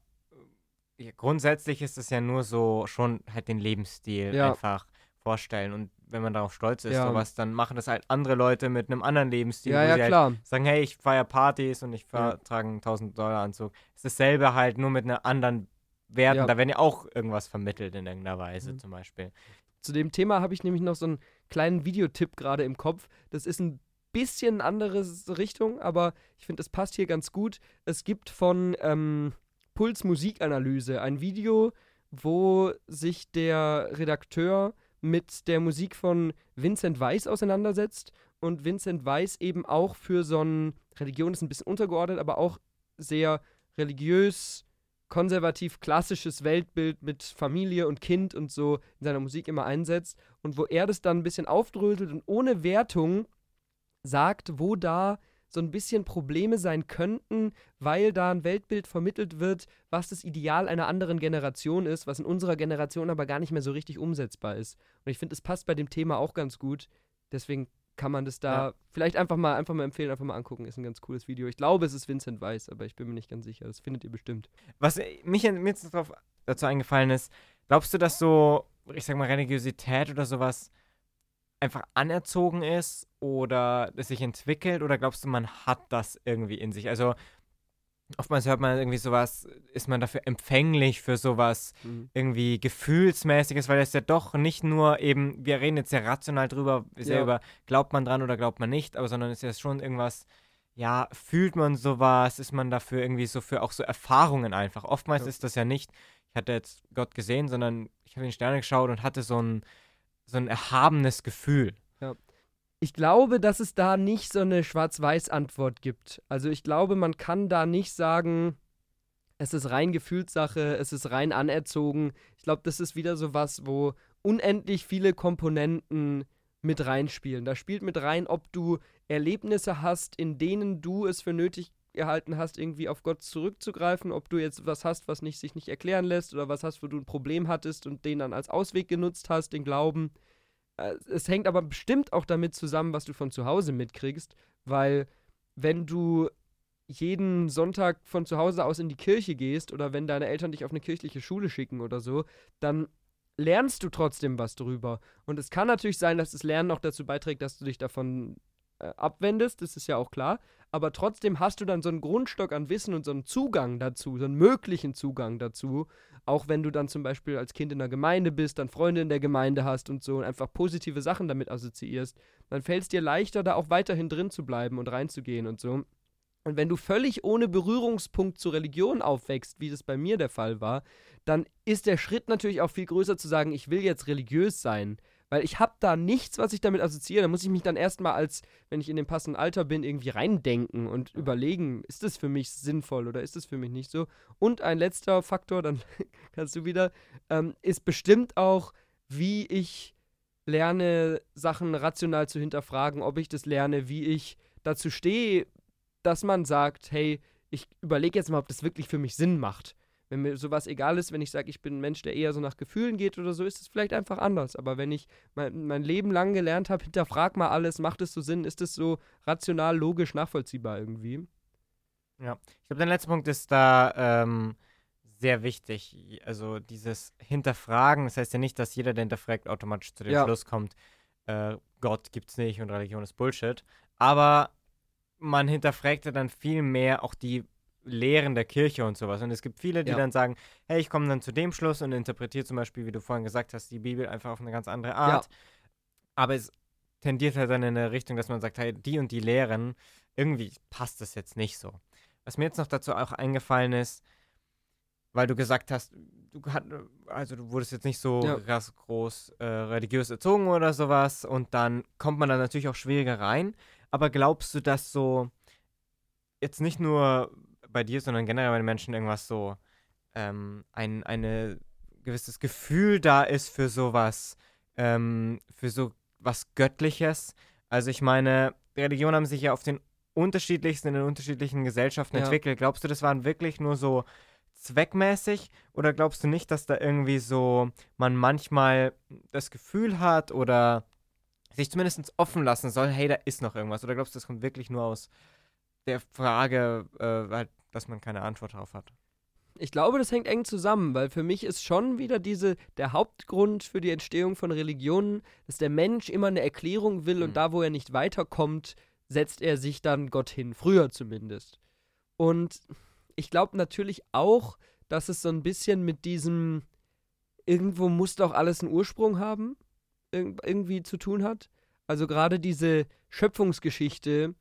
ja, grundsätzlich ist es ja nur so, schon halt den Lebensstil ja. einfach vorstellen. Und wenn man darauf stolz ist, ja. sowas, dann machen das halt andere Leute mit einem anderen Lebensstil. Ja, ja, halt klar. sagen, hey, ich feiere Partys und ich ja. trage einen 1000 Dollar Anzug. Es ist dasselbe halt, nur mit einer anderen Werten. Da werden ja auch irgendwas vermittelt in irgendeiner Weise mhm. zum Beispiel. Zu dem Thema habe ich nämlich noch so einen kleinen Videotipp gerade im Kopf. Das ist ein bisschen andere Richtung, aber ich finde, es passt hier ganz gut. Es gibt von ähm, Puls Musikanalyse ein Video, wo sich der Redakteur mit der Musik von Vincent Weiss auseinandersetzt und Vincent Weiss eben auch für so ein, Religion ist ein bisschen untergeordnet, aber auch sehr religiös, konservativ klassisches Weltbild mit Familie und Kind und so in seiner Musik immer einsetzt und wo er das dann ein bisschen aufdröselt und ohne Wertung sagt, wo da so ein bisschen Probleme sein könnten, weil da ein Weltbild vermittelt wird, was das Ideal einer anderen Generation ist, was in unserer Generation aber gar nicht mehr so richtig umsetzbar ist. Und ich finde, es passt bei dem Thema auch ganz gut. Deswegen kann man das da ja. vielleicht einfach mal, einfach mal empfehlen, einfach mal angucken. Ist ein ganz cooles Video. Ich glaube, es ist Vincent Weiss, aber ich bin mir nicht ganz sicher. Das findet ihr bestimmt. Was mich mir jetzt drauf, dazu eingefallen ist, glaubst du, dass so, ich sag mal, Religiosität oder sowas einfach anerzogen ist oder es sich entwickelt oder glaubst du, man hat das irgendwie in sich? Also oftmals hört man irgendwie sowas, ist man dafür empfänglich für sowas mhm. irgendwie gefühlsmäßiges, weil es ja doch nicht nur eben, wir reden jetzt sehr rational drüber, sehr ja. über, glaubt man dran oder glaubt man nicht, aber sondern es ist ja schon irgendwas, ja, fühlt man sowas, ist man dafür irgendwie so für auch so Erfahrungen einfach. Oftmals ja. ist das ja nicht, ich hatte jetzt Gott gesehen, sondern ich habe in die Sterne geschaut und hatte so ein so ein erhabenes Gefühl. Ich glaube, dass es da nicht so eine Schwarz-Weiß-Antwort gibt. Also ich glaube, man kann da nicht sagen, es ist rein Gefühlssache, es ist rein anerzogen. Ich glaube, das ist wieder so was, wo unendlich viele Komponenten mit reinspielen. Da spielt mit rein, ob du Erlebnisse hast, in denen du es für nötig gehalten hast, irgendwie auf Gott zurückzugreifen, ob du jetzt was hast, was nicht, sich nicht erklären lässt oder was hast, wo du ein Problem hattest und den dann als Ausweg genutzt hast, den Glauben. Äh, es hängt aber bestimmt auch damit zusammen, was du von zu Hause mitkriegst, weil wenn du jeden Sonntag von zu Hause aus in die Kirche gehst oder wenn deine Eltern dich auf eine kirchliche Schule schicken oder so, dann lernst du trotzdem was drüber. Und es kann natürlich sein, dass das Lernen auch dazu beiträgt, dass du dich davon äh, abwendest, das ist ja auch klar aber trotzdem hast du dann so einen Grundstock an Wissen und so einen Zugang dazu, so einen möglichen Zugang dazu, auch wenn du dann zum Beispiel als Kind in der Gemeinde bist, dann Freunde in der Gemeinde hast und so und einfach positive Sachen damit assoziierst, dann fällt es dir leichter, da auch weiterhin drin zu bleiben und reinzugehen und so. Und wenn du völlig ohne Berührungspunkt zur Religion aufwächst, wie das bei mir der Fall war, dann ist der Schritt natürlich auch viel größer zu sagen, ich will jetzt religiös sein. Weil ich habe da nichts, was ich damit assoziiere. Da muss ich mich dann erstmal als, wenn ich in dem passenden Alter bin, irgendwie reindenken und überlegen, ist das für mich sinnvoll oder ist das für mich nicht so. Und ein letzter Faktor, dann [LAUGHS] kannst du wieder, ähm, ist bestimmt auch, wie ich lerne, Sachen rational zu hinterfragen, ob ich das lerne, wie ich dazu stehe, dass man sagt, hey, ich überlege jetzt mal, ob das wirklich für mich Sinn macht. Wenn mir sowas egal ist, wenn ich sage, ich bin ein Mensch, der eher so nach Gefühlen geht oder so, ist es vielleicht einfach anders. Aber wenn ich mein, mein Leben lang gelernt habe, [LAUGHS] hinterfrag mal alles, macht es so Sinn, ist es so rational, logisch, nachvollziehbar irgendwie? Ja, ich glaube, der letzte Punkt ist da ähm, sehr wichtig. Also dieses Hinterfragen, das heißt ja nicht, dass jeder, der hinterfragt, automatisch zu dem ja. Schluss kommt, äh, Gott gibt's nicht und Religion ist Bullshit. Aber man hinterfragt ja dann viel mehr auch die Lehren der Kirche und sowas. Und es gibt viele, die ja. dann sagen, hey, ich komme dann zu dem Schluss und interpretiere zum Beispiel, wie du vorhin gesagt hast, die Bibel einfach auf eine ganz andere Art. Ja. Aber es tendiert halt dann in eine Richtung, dass man sagt, hey, die und die Lehren, irgendwie passt das jetzt nicht so. Was mir jetzt noch dazu auch eingefallen ist, weil du gesagt hast, du hat, also du wurdest jetzt nicht so ja. groß äh, religiös erzogen oder sowas und dann kommt man da natürlich auch schwieriger rein. Aber glaubst du, dass so jetzt nicht nur bei dir, sondern generell bei den Menschen irgendwas so ähm, ein eine gewisses Gefühl da ist für sowas, ähm, für so was Göttliches? Also ich meine, Religionen haben sich ja auf den unterschiedlichsten in den unterschiedlichen Gesellschaften ja. entwickelt. Glaubst du, das waren wirklich nur so zweckmäßig oder glaubst du nicht, dass da irgendwie so man manchmal das Gefühl hat oder sich zumindest offen lassen soll, hey, da ist noch irgendwas? Oder glaubst du, das kommt wirklich nur aus der Frage, äh, halt, dass man keine Antwort drauf hat? Ich glaube, das hängt eng zusammen, weil für mich ist schon wieder diese, der Hauptgrund für die Entstehung von Religionen, dass der Mensch immer eine Erklärung will mhm. und da, wo er nicht weiterkommt, setzt er sich dann Gott hin, früher zumindest. Und ich glaube natürlich auch, dass es so ein bisschen mit diesem, irgendwo muss doch alles einen Ursprung haben, irg irgendwie zu tun hat. Also gerade diese Schöpfungsgeschichte,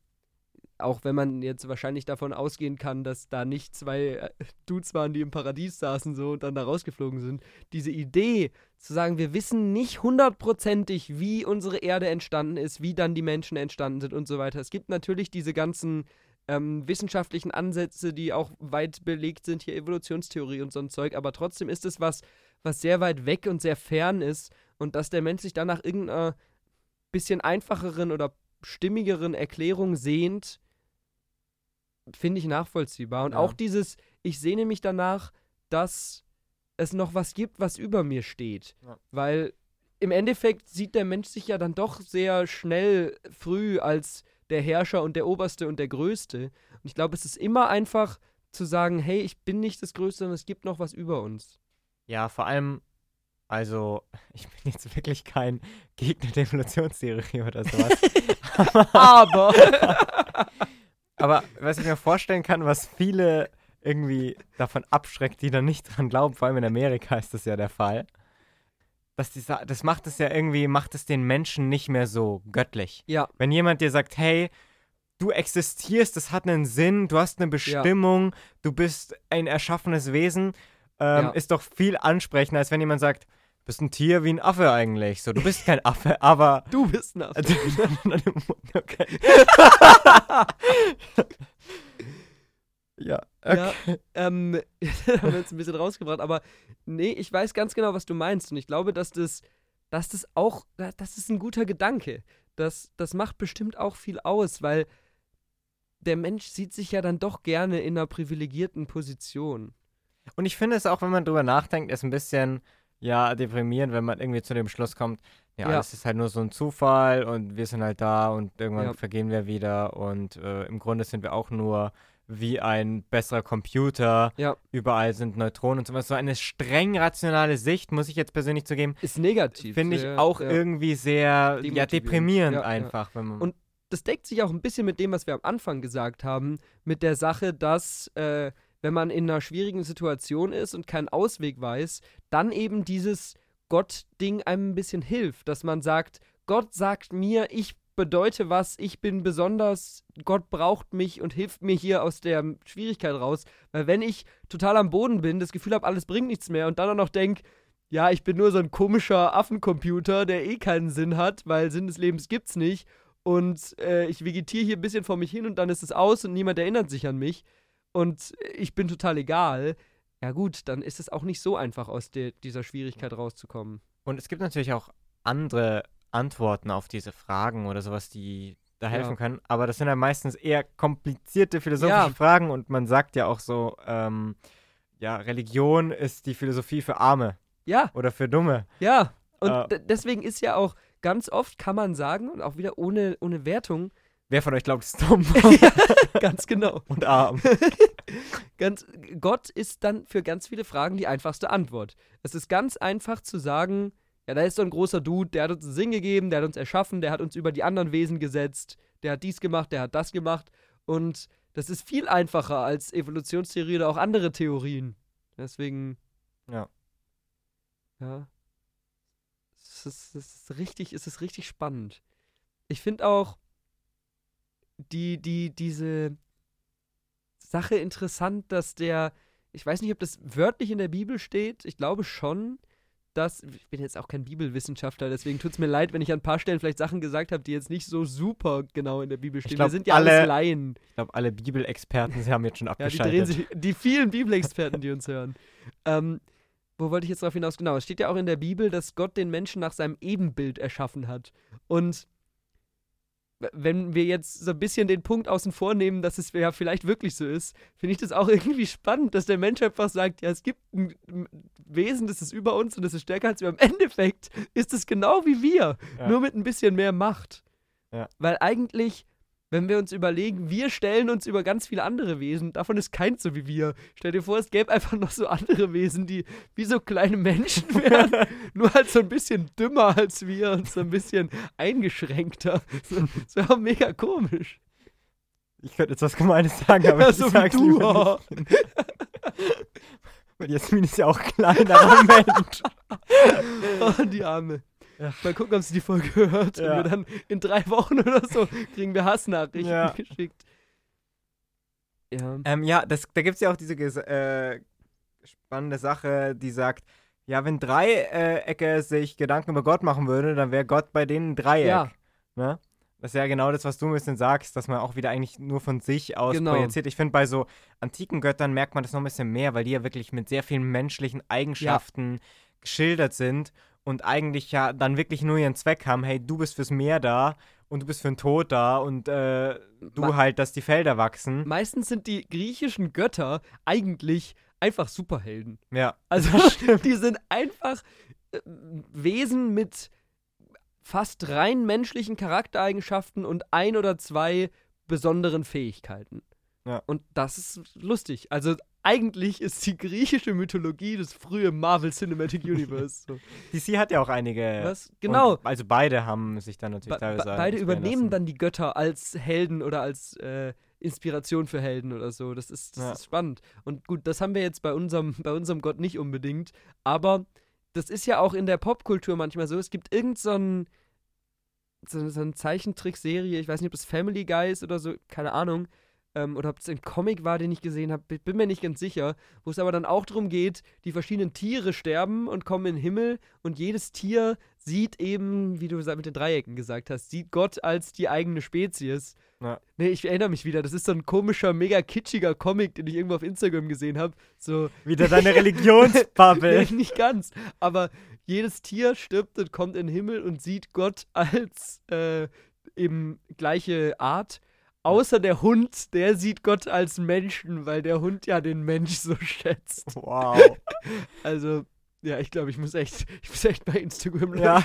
auch wenn man jetzt wahrscheinlich davon ausgehen kann, dass da nicht zwei äh, Dudes waren, die im Paradies saßen so und dann da rausgeflogen sind. Diese Idee zu sagen, wir wissen nicht hundertprozentig, wie unsere Erde entstanden ist, wie dann die Menschen entstanden sind und so weiter. Es gibt natürlich diese ganzen ähm, wissenschaftlichen Ansätze, die auch weit belegt sind, hier Evolutionstheorie und so ein Zeug, aber trotzdem ist es was, was sehr weit weg und sehr fern ist und dass der Mensch sich dann nach irgendeiner bisschen einfacheren oder stimmigeren Erklärung sehnt, finde ich nachvollziehbar. Und ja. auch dieses, ich sehne mich danach, dass es noch was gibt, was über mir steht. Ja. Weil im Endeffekt sieht der Mensch sich ja dann doch sehr schnell früh als der Herrscher und der Oberste und der Größte. Und ich glaube, es ist immer einfach zu sagen, hey, ich bin nicht das Größte, sondern es gibt noch was über uns. Ja, vor allem, also, [LAUGHS] ich bin jetzt wirklich kein Gegner der Evolutionstheorie oder sowas. [LAUGHS] aber. [LAUGHS] aber was ich mir vorstellen kann, was viele irgendwie davon abschreckt, die dann nicht dran glauben, vor allem in Amerika ist das ja der Fall dass die, das macht es ja irgendwie, macht es den Menschen nicht mehr so göttlich. Ja. Wenn jemand dir sagt, hey, du existierst, das hat einen Sinn, du hast eine Bestimmung, ja. du bist ein erschaffenes Wesen, ähm, ja. ist doch viel ansprechender, als wenn jemand sagt, bist ein Tier wie ein Affe eigentlich. So, du bist kein Affe, aber. [LAUGHS] Du bist ein Affe. [LAUGHS] okay. Ja, okay. Ja, ähm, [LAUGHS] haben wir jetzt ein bisschen rausgebracht, aber nee, ich weiß ganz genau, was du meinst. Und ich glaube, dass das, dass das auch, das ist ein guter Gedanke. Das, das macht bestimmt auch viel aus, weil der Mensch sieht sich ja dann doch gerne in einer privilegierten Position. Und ich finde es auch, wenn man drüber nachdenkt, ist ein bisschen, ja, deprimierend, wenn man irgendwie zu dem Schluss kommt, ja, ja. ist halt nur so ein Zufall und wir sind halt da und irgendwann ja. vergehen wir wieder und äh, im Grunde sind wir auch nur wie ein besserer Computer. Ja. Überall sind Neutronen und so was. So eine streng rationale Sicht, muss ich jetzt persönlich zugeben. Ist negativ. Finde ich ja, auch irgendwie sehr ja, deprimierend einfach. und das deckt sich auch ein bisschen mit dem, was wir am Anfang gesagt haben, mit der Sache, dass äh, wenn man in einer schwierigen Situation ist und keinen Ausweg weiß, dann eben dieses Gott-Ding einem ein bisschen hilft, dass man sagt, Gott sagt mir, ich bedeute was, ich bin besonders, Gott braucht mich und hilft mir hier aus der Schwierigkeit raus. Weil wenn ich total am Boden bin, das Gefühl habe, alles bringt nichts mehr und dann auch noch denke, ja, ich bin nur so ein komischer Affencomputer, der eh keinen Sinn hat, weil Sinn des Lebens gibt's nicht. Und äh, ich vegetiere hier ein bisschen vor mich hin und dann ist es aus und niemand erinnert sich an mich. Und ich bin total egal. Ja, gut, dann ist es auch nicht so einfach, aus de dieser Schwierigkeit rauszukommen. Und es gibt natürlich auch andere Antworten auf diese Fragen oder sowas, die da helfen ja. können. Aber das sind ja meistens eher komplizierte philosophische ja. Fragen und man sagt ja auch so, ähm, ja, Religion ist die Philosophie für Arme. Ja. Oder für Dumme. Ja. Und äh, deswegen ist ja auch ganz oft, kann man sagen, und auch wieder ohne, ohne Wertung, Wer von euch glaubt, ist dumm? [LAUGHS] ja, ganz genau. Und arm. [LAUGHS] ganz, Gott ist dann für ganz viele Fragen die einfachste Antwort. Es ist ganz einfach zu sagen, ja, da ist so ein großer Dude, der hat uns einen Sinn gegeben, der hat uns erschaffen, der hat uns über die anderen Wesen gesetzt, der hat dies gemacht, der hat das gemacht. Und das ist viel einfacher als Evolutionstheorie oder auch andere Theorien. Deswegen. Ja. Ja. Es ist, es ist richtig, es ist richtig spannend. Ich finde auch die, die, diese Sache interessant, dass der, ich weiß nicht, ob das wörtlich in der Bibel steht, ich glaube schon, dass, ich bin jetzt auch kein Bibelwissenschaftler, deswegen tut es mir leid, wenn ich an ein paar Stellen vielleicht Sachen gesagt habe, die jetzt nicht so super genau in der Bibel stehen. Glaub, Wir sind ja alle, alles Laien. Ich glaube, alle Bibelexperten, sie haben jetzt schon abgeschaltet. [LAUGHS] Ja, die, sich, die vielen Bibelexperten, die uns hören. Ähm, wo wollte ich jetzt darauf hinaus? Genau, es steht ja auch in der Bibel, dass Gott den Menschen nach seinem Ebenbild erschaffen hat. Und wenn wir jetzt so ein bisschen den Punkt außen vor nehmen, dass es ja vielleicht wirklich so ist, finde ich das auch [LAUGHS] irgendwie spannend, dass der Mensch einfach sagt, ja, es gibt ein Wesen, das ist über uns und das ist stärker als wir. Im Endeffekt ist es genau wie wir, ja. nur mit ein bisschen mehr Macht. Ja. Weil eigentlich wenn wir uns überlegen, wir stellen uns über ganz viele andere Wesen, davon ist keins so wie wir. Stell dir vor, es gäbe einfach noch so andere Wesen, die wie so kleine Menschen [LAUGHS] wären, nur halt so ein bisschen dümmer als wir und so ein bisschen eingeschränkter. So, das wäre mega komisch. Ich könnte jetzt was Gemeines sagen, [LAUGHS] aber ja, ich so sag's du, lieber nicht. [LAUGHS] Weil Jasmin ist ja auch kleiner Mensch. oh, die Arme. Ja. Mal gucken, ob sie die Folge [LAUGHS] hört. Ja. Und wir dann in drei Wochen [LAUGHS] oder so kriegen wir Hassnachrichten ja. [LAUGHS] geschickt. Ja, ähm, ja das, da gibt es ja auch diese äh, spannende Sache, die sagt, ja, wenn Dreiecke sich Gedanken über Gott machen würde, dann wäre Gott bei denen ein Dreieck. Ja. Ne? Das ist ja genau das, was du ein bisschen sagst, dass man auch wieder eigentlich nur von sich aus genau. projiziert. Ich finde, bei so antiken Göttern merkt man das noch ein bisschen mehr, weil die ja wirklich mit sehr vielen menschlichen Eigenschaften ja. geschildert sind und eigentlich ja dann wirklich nur ihren Zweck haben, hey, du bist fürs Meer da und du bist für den Tod da und äh, du Me halt, dass die Felder wachsen. Meistens sind die griechischen Götter eigentlich einfach Superhelden. Ja. Also [LAUGHS] die sind einfach äh, Wesen mit fast rein menschlichen Charaktereigenschaften und ein oder zwei besonderen Fähigkeiten. Ja. Und das ist lustig. Also eigentlich ist die griechische Mythologie das frühe Marvel Cinematic [LAUGHS] Universe. So. DC hat ja auch einige. Was? Genau. Und also beide haben sich dann natürlich ba teilweise. beide übernehmen dann die Götter als Helden oder als äh, Inspiration für Helden oder so. Das ist, das ja. ist spannend. Und gut, das haben wir jetzt bei unserem, bei unserem Gott nicht unbedingt. Aber das ist ja auch in der Popkultur manchmal so. Es gibt irgendeinen so, so, so eine Zeichentrickserie, ich weiß nicht, ob das Family Guy ist oder so, keine Ahnung ähm, oder ob es ein Comic war, den ich gesehen habe, bin mir nicht ganz sicher, wo es aber dann auch darum geht, die verschiedenen Tiere sterben und kommen in den Himmel und jedes Tier sieht eben, wie du mit den Dreiecken gesagt hast, sieht Gott als die eigene Spezies. Ja. Nee, ich erinnere mich wieder, das ist so ein komischer, mega kitschiger Comic, den ich irgendwo auf Instagram gesehen habe. So [LAUGHS] wieder deine Religionsbubble. [LAUGHS] nee, nicht ganz, aber jedes Tier stirbt und kommt in den Himmel und sieht Gott als äh, eben gleiche Art Außer der Hund, der sieht Gott als Menschen, weil der Hund ja den Mensch so schätzt. Wow. [LAUGHS] Also, ja, ich glaube, ich muss echt, ich muss echt bei Instagram löschen. Ja.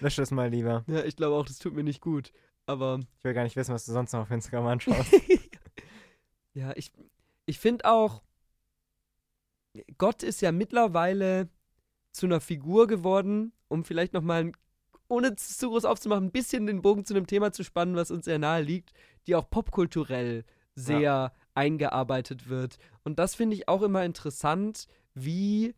Lösch das mal lieber. Ja, ich glaube auch, das tut mir nicht gut. Aber. Ich will gar nicht wissen, was du sonst noch auf Instagram anschaust. [LAUGHS] ja, ich, ich finde auch, Gott ist ja mittlerweile zu einer Figur geworden, um vielleicht nochmal einen ohne zu groß aufzumachen, ein bisschen den Bogen zu einem Thema zu spannen, was uns sehr nahe liegt, die auch popkulturell sehr ja. eingearbeitet wird. Und das finde ich auch immer interessant, wie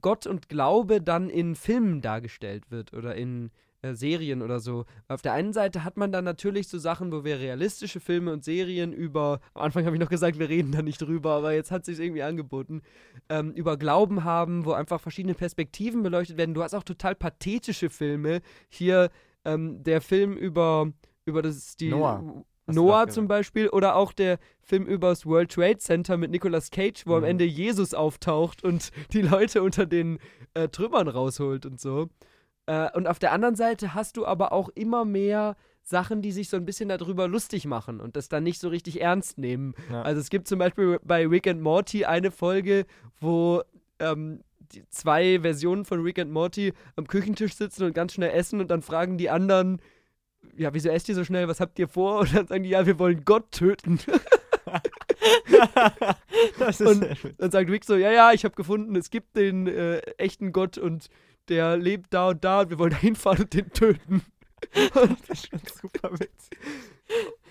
Gott und Glaube dann in Filmen dargestellt wird oder in äh, Serien oder so. Auf der einen Seite hat man dann natürlich so Sachen, wo wir realistische Filme und Serien über, am Anfang habe ich noch gesagt, wir reden da nicht drüber, aber jetzt hat sich irgendwie angeboten, ähm, über Glauben haben, wo einfach verschiedene Perspektiven beleuchtet werden. Du hast auch total pathetische Filme. Hier ähm, der Film über, über das, die Noah. Noah zum Beispiel oder auch der Film über das World Trade Center mit Nicolas Cage, wo mhm. am Ende Jesus auftaucht und die Leute unter den äh, Trümmern rausholt und so. Äh, und auf der anderen Seite hast du aber auch immer mehr Sachen, die sich so ein bisschen darüber lustig machen und das dann nicht so richtig ernst nehmen. Ja. Also es gibt zum Beispiel bei Rick and Morty eine Folge, wo ähm, zwei Versionen von Rick and Morty am Küchentisch sitzen und ganz schnell essen und dann fragen die anderen, ja, wieso esst ihr so schnell, was habt ihr vor? Und dann sagen die, ja, wir wollen Gott töten. [LAUGHS] und dann sagt Rick so, ja, ja, ich habe gefunden, es gibt den äh, echten Gott und der lebt da und da und wir wollen da hinfahren und den töten. [LAUGHS] Und das ist schon super witzig.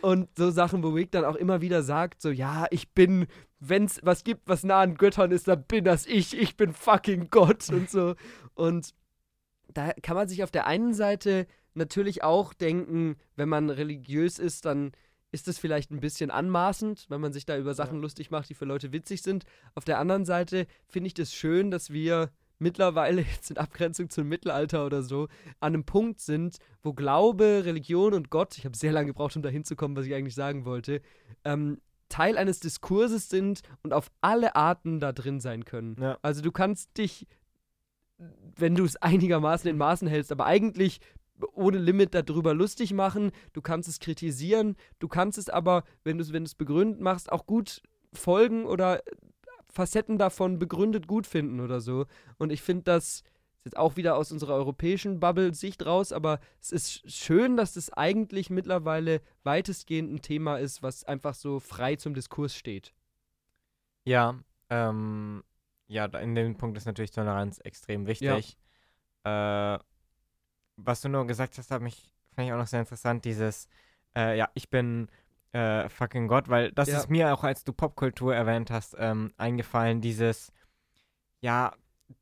Und so Sachen, wo Rick dann auch immer wieder sagt, so, ja, ich bin, wenn es was gibt, was nah an Göttern ist, dann bin das ich, ich bin fucking Gott und so. Und da kann man sich auf der einen Seite natürlich auch denken, wenn man religiös ist, dann ist es vielleicht ein bisschen anmaßend, wenn man sich da über Sachen ja. lustig macht, die für Leute witzig sind. Auf der anderen Seite finde ich das schön, dass wir mittlerweile [LAUGHS] jetzt in Abgrenzung zum Mittelalter oder so an einem Punkt sind, wo Glaube, Religion und Gott, ich habe sehr lange gebraucht, um da hinzukommen, was ich eigentlich sagen wollte, ähm, Teil eines Diskurses sind und auf alle Arten da drin sein können. Ja. Also du kannst dich, wenn du es einigermaßen in Maßen hältst, aber eigentlich ohne Limit darüber lustig machen, du kannst es kritisieren, du kannst es aber, wenn du es wenn begründend machst, auch gut folgen oder Facetten davon begründet gut finden oder so. Und ich finde das ist jetzt auch wieder aus unserer europäischen Bubble-Sicht raus, aber es ist schön, dass das eigentlich mittlerweile weitestgehend ein Thema ist, was einfach so frei zum Diskurs steht. Ja, ähm, ja, in dem Punkt ist natürlich Toleranz extrem wichtig. Ja. Äh, was du nur gesagt hast, hat mich, fand ich auch noch sehr interessant, dieses, äh, ja, ich bin äh, fucking Gott, weil das ja. ist mir auch, als du Popkultur erwähnt hast, ähm, eingefallen, dieses, ja,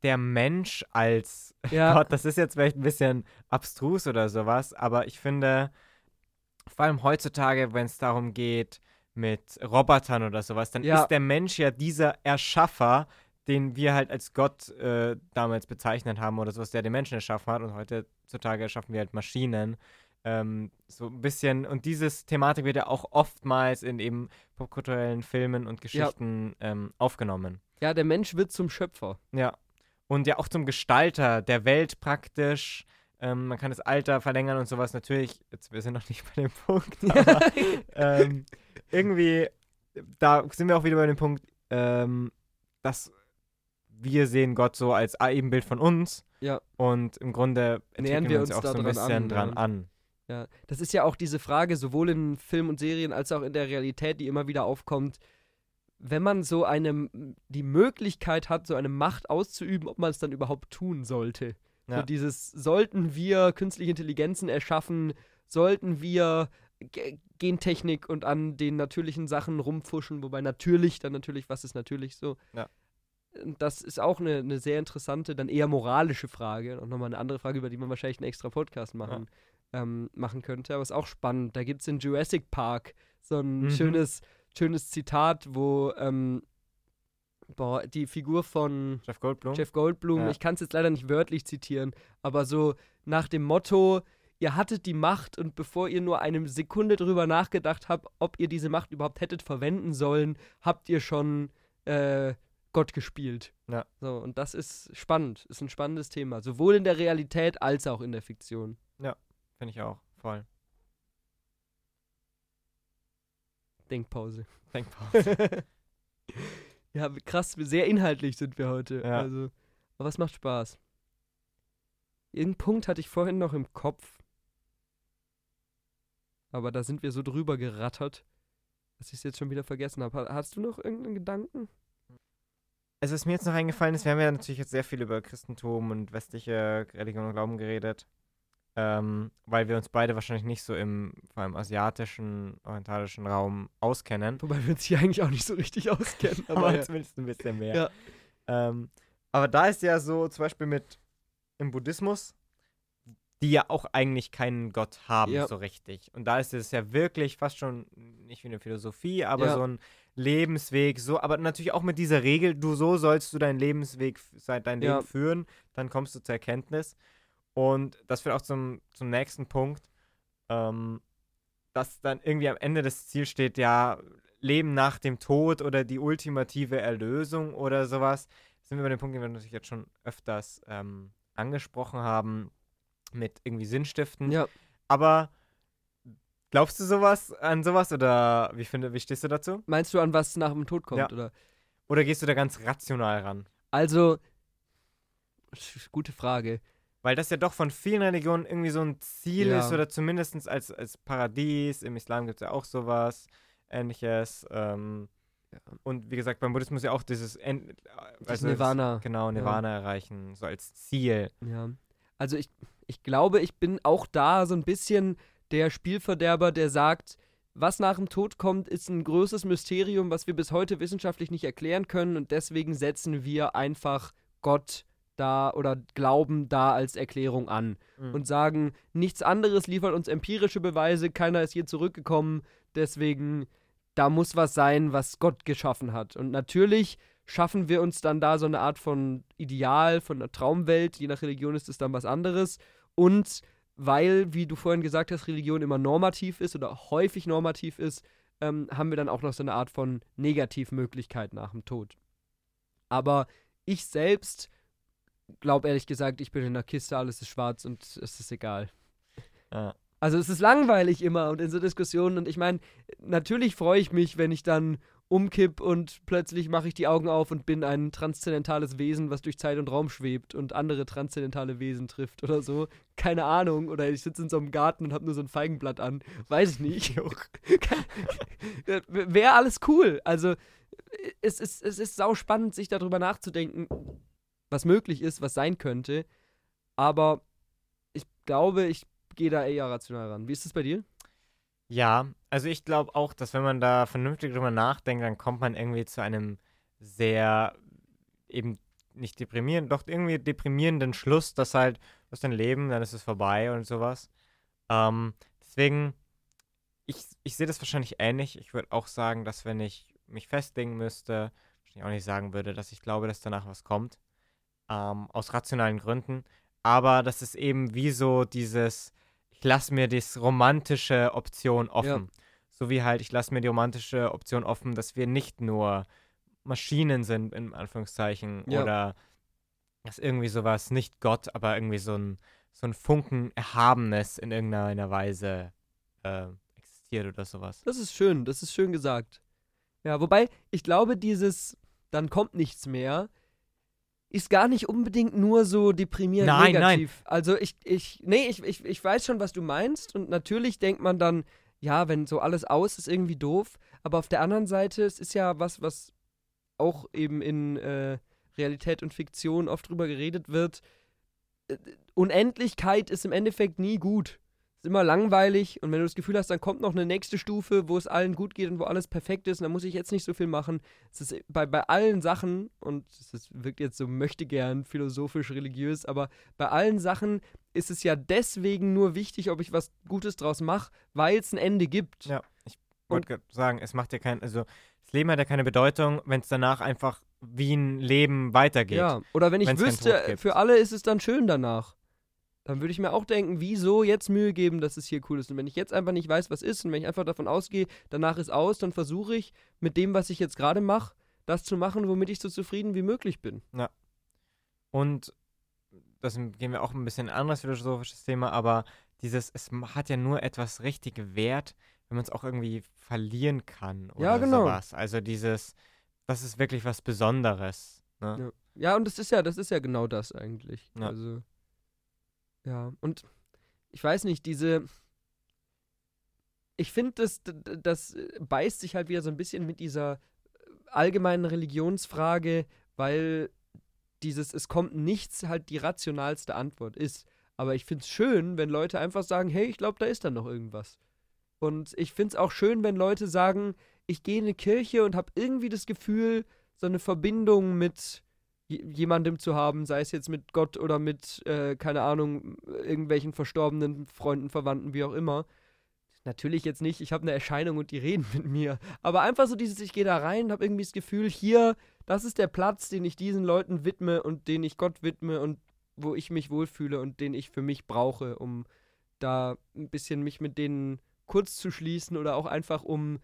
der Mensch als [LAUGHS] ja. Gott, das ist jetzt vielleicht ein bisschen abstrus oder sowas, aber ich finde, vor allem heutzutage, wenn es darum geht, mit Robotern oder sowas, dann ja. ist der Mensch ja dieser Erschaffer, den wir halt als Gott äh, damals bezeichnet haben oder sowas, der den Menschen erschaffen hat und heutzutage erschaffen wir halt Maschinen. Ähm, so ein bisschen, und diese Thematik wird ja auch oftmals in eben popkulturellen Filmen und Geschichten ja. ähm, aufgenommen. Ja, der Mensch wird zum Schöpfer. Ja. Und ja auch zum Gestalter der Welt praktisch. Ähm, man kann das Alter verlängern und sowas. Natürlich, jetzt, wir sind noch nicht bei dem Punkt, [LAUGHS] aber ähm, irgendwie, da sind wir auch wieder bei dem Punkt, ähm, dass wir sehen Gott so als Ebenbild von uns. Ja. Und im Grunde nähern wir uns, uns auch so ein bisschen an, dran an. Ja, das ist ja auch diese Frage, sowohl in Film und Serien als auch in der Realität, die immer wieder aufkommt. Wenn man so eine, die Möglichkeit hat, so eine Macht auszuüben, ob man es dann überhaupt tun sollte. Ja. So dieses, sollten wir künstliche Intelligenzen erschaffen, sollten wir G Gentechnik und an den natürlichen Sachen rumfuschen, wobei natürlich dann natürlich, was ist natürlich so. Ja. Das ist auch eine, eine sehr interessante, dann eher moralische Frage. Und nochmal eine andere Frage, über die man wahrscheinlich einen extra Podcast machen ja ähm, machen könnte. Aber es ist auch spannend. Da gibt es in Jurassic Park so ein mhm. schönes, schönes Zitat, wo ähm, boah, die Figur von Jeff Goldblum, Jeff Goldblum ja. ich kann es jetzt leider nicht wörtlich zitieren, aber so nach dem Motto, ihr hattet die Macht und bevor ihr nur eine Sekunde drüber nachgedacht habt, ob ihr diese Macht überhaupt hättet verwenden sollen, habt ihr schon äh, Gott gespielt. Ja. So, und das ist spannend, ist ein spannendes Thema, sowohl in der Realität als auch in der Fiktion. Ja. Finde ich auch, voll. Denkpause. [LAUGHS] Denkpause. [LAUGHS] ja, krass, sehr inhaltlich sind wir heute. Ja. Also, aber was macht Spaß? Irgendeinen Punkt hatte ich vorhin noch im Kopf. Aber da sind wir so drüber gerattert, dass ich es jetzt schon wieder vergessen habe. Hast du noch irgendeinen Gedanken? Also, was mir jetzt noch eingefallen ist, wir haben ja natürlich jetzt sehr viel über Christentum und westliche Religion und Glauben geredet ähm, weil wir uns beide wahrscheinlich nicht so im vor allem asiatischen, orientalischen Raum auskennen. Wobei wir uns hier eigentlich auch nicht so richtig auskennen. [LAUGHS] aber, aber ja. zumindest ein bisschen mehr. Ja. Ähm, aber da ist ja so, zum Beispiel mit im Buddhismus, die ja auch eigentlich keinen Gott haben, Ja. so richtig. Und da ist es ja wirklich fast schon nicht wie eine Philosophie, aber Ja. so ein Lebensweg, so, aber natürlich auch mit dieser Regel, du so sollst du deinen Lebensweg, dein Leben Ja. führen, dann kommst du zur Erkenntnis. Und das führt auch zum, zum nächsten Punkt, ähm, dass dann irgendwie am Ende das Ziel steht, ja, Leben nach dem Tod oder die ultimative Erlösung oder sowas. Sind wir bei dem Punkt, den wir natürlich jetzt schon öfters ähm, angesprochen haben, mit irgendwie Sinnstiften. Ja, Aber glaubst du sowas an sowas oder wie, finde, wie stehst du dazu? meinst du an was nach dem Tod kommt, Ja. oder? Oder gehst du da ganz rational ran? Also, gute Frage. Weil das ja doch von vielen Religionen irgendwie so ein Ziel Ja. ist oder zumindest als, als Paradies. Im Islam gibt es ja auch sowas ähnliches. Ähm, Ja. Und wie gesagt, beim Buddhismus ja auch dieses End, Das Nirvana. Genau, Nirvana erreichen, so als Ziel. Ja. Also ich, ich glaube, ich bin auch da so ein bisschen der Spielverderber, der sagt, was nach dem Tod kommt, ist ein größeres Mysterium, was wir bis heute wissenschaftlich nicht erklären können und deswegen setzen wir einfach Gott da oder Glauben da als Erklärung an Mhm. und sagen, nichts anderes liefert uns empirische Beweise, keiner ist je zurückgekommen, deswegen da muss was sein, was Gott geschaffen hat. Und natürlich schaffen wir uns dann da so eine Art von Ideal, von einer Traumwelt, je nach Religion ist es dann was anderes. Und weil, wie du vorhin gesagt hast, Religion immer normativ ist oder häufig normativ ist, ähm, haben wir dann auch noch so eine Art von Negativmöglichkeit nach dem Tod. Aber ich selbst glaube ehrlich gesagt, ich bin in der Kiste, alles ist schwarz und es ist egal. Ja. Also es ist langweilig immer und in so Diskussionen und ich meine, natürlich freue ich mich, wenn ich dann umkipp und plötzlich mache ich die Augen auf und bin ein transzendentales Wesen, was durch Zeit und Raum schwebt und andere transzendentale Wesen trifft oder so. Keine Ahnung. Oder ich sitze in so einem Garten und habe nur so ein Feigenblatt an. Weiß ich nicht. [LAUGHS] Wäre alles cool. Also es ist, es ist sau spannend, sich darüber nachzudenken, was möglich ist, was sein könnte. Aber ich glaube, ich gehe da eher rational ran. Wie ist es bei dir? Ja, also ich glaube auch, dass wenn man da vernünftig drüber nachdenkt, dann kommt man irgendwie zu einem sehr eben nicht deprimierenden, doch irgendwie deprimierenden Schluss, dass halt, du hast dein Leben, dann ist es vorbei und sowas. Ähm, deswegen, ich, ich sehe das wahrscheinlich ähnlich. Ich würde auch sagen, dass wenn ich mich festlegen müsste, wahrscheinlich auch nicht sagen würde, dass ich glaube, dass danach was kommt. Ähm, aus rationalen Gründen. Aber das ist eben wie so dieses, ich lasse mir die romantische Option offen. So wie halt, ich lasse mir die romantische Option offen, dass wir nicht nur Maschinen sind, in Anführungszeichen, Ja. oder dass irgendwie sowas, nicht Gott, aber irgendwie so ein, so ein Funken Erhabenes in irgendeiner Weise äh, existiert oder sowas. Das ist schön, das ist schön gesagt. Ja, wobei, ich glaube, dieses dann kommt nichts mehr, ist gar nicht unbedingt nur so deprimierend Nein, nein. negativ. Also ich, ich, nee, ich, ich, ich weiß schon, was du meinst und natürlich denkt man dann, ja, wenn so alles aus ist, irgendwie doof. Aber auf der anderen Seite, es ist ja was, was auch eben in äh, Realität und Fiktion oft drüber geredet wird. Äh, Unendlichkeit ist im Endeffekt nie gut. Ist immer langweilig und wenn du das Gefühl hast, dann kommt noch eine nächste Stufe, wo es allen gut geht und wo alles perfekt ist, und dann muss ich jetzt nicht so viel machen. Es ist bei, bei allen Sachen, und es wirkt jetzt so möchte gern philosophisch religiös, aber bei allen Sachen ist es ja deswegen nur wichtig, ob ich was Gutes draus mache, weil es ein Ende gibt. Ja, ich wollte gerade sagen, es macht ja kein, also das Leben hat ja keine Bedeutung, wenn es danach einfach wie ein Leben weitergeht. Ja, oder wenn ich wüsste, für alle ist es dann schön danach. Dann würde ich mir auch denken, wieso jetzt Mühe geben, dass es hier cool ist. Und wenn ich jetzt einfach nicht weiß, was ist, und wenn ich einfach davon ausgehe, danach ist aus, dann versuche ich mit dem, was ich jetzt gerade mache, das zu machen, womit ich so zufrieden wie möglich bin. Und das gehen wir auch ein bisschen anderes philosophisches Thema, aber dieses, es hat ja nur etwas richtig Wert, wenn man es auch irgendwie verlieren kann oder Ja, genau. sowas. Also dieses, das ist wirklich was Besonderes. Ne? Ja. Ja, und das ist ja, das ist ja genau das eigentlich. Ja. Also, ja, und ich weiß nicht, diese. Ich finde, das, das beißt sich halt wieder so ein bisschen mit dieser allgemeinen Religionsfrage, weil dieses Es kommt nichts halt die rationalste Antwort ist. Aber ich finde es schön, wenn Leute einfach sagen, hey, ich glaube, da ist dann noch irgendwas. Und ich finde es auch schön, wenn Leute sagen, ich gehe in eine Kirche und habe irgendwie das Gefühl, so eine Verbindung mit jemandem zu haben, sei es jetzt mit Gott oder mit, äh, keine Ahnung, irgendwelchen verstorbenen Freunden, Verwandten, wie auch immer. Natürlich jetzt nicht, ich habe eine Erscheinung und die reden mit mir. Aber einfach so dieses, ich gehe da rein und habe irgendwie das Gefühl, hier, das ist der Platz, den ich diesen Leuten widme und den ich Gott widme und wo ich mich wohlfühle und den ich für mich brauche, um da ein bisschen mich mit denen kurz zu schließen oder auch einfach um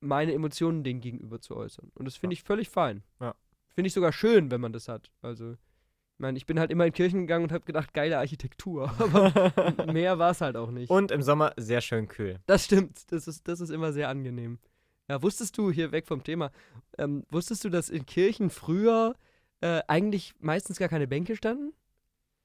meine Emotionen denen gegenüber zu äußern. Und das finde ja. ich völlig fein. Ja. Finde ich sogar schön, wenn man das hat. Also, ich meine, ich bin halt immer in Kirchen gegangen und habe gedacht, geile Architektur. [LAUGHS] Aber [LAUGHS] mehr war es halt auch nicht. Und im Sommer sehr schön kühl. Das stimmt. Das ist, das ist immer sehr angenehm. Ja, wusstest du, hier weg vom Thema, ähm, wusstest du, dass in Kirchen früher äh, eigentlich meistens gar keine Bänke standen?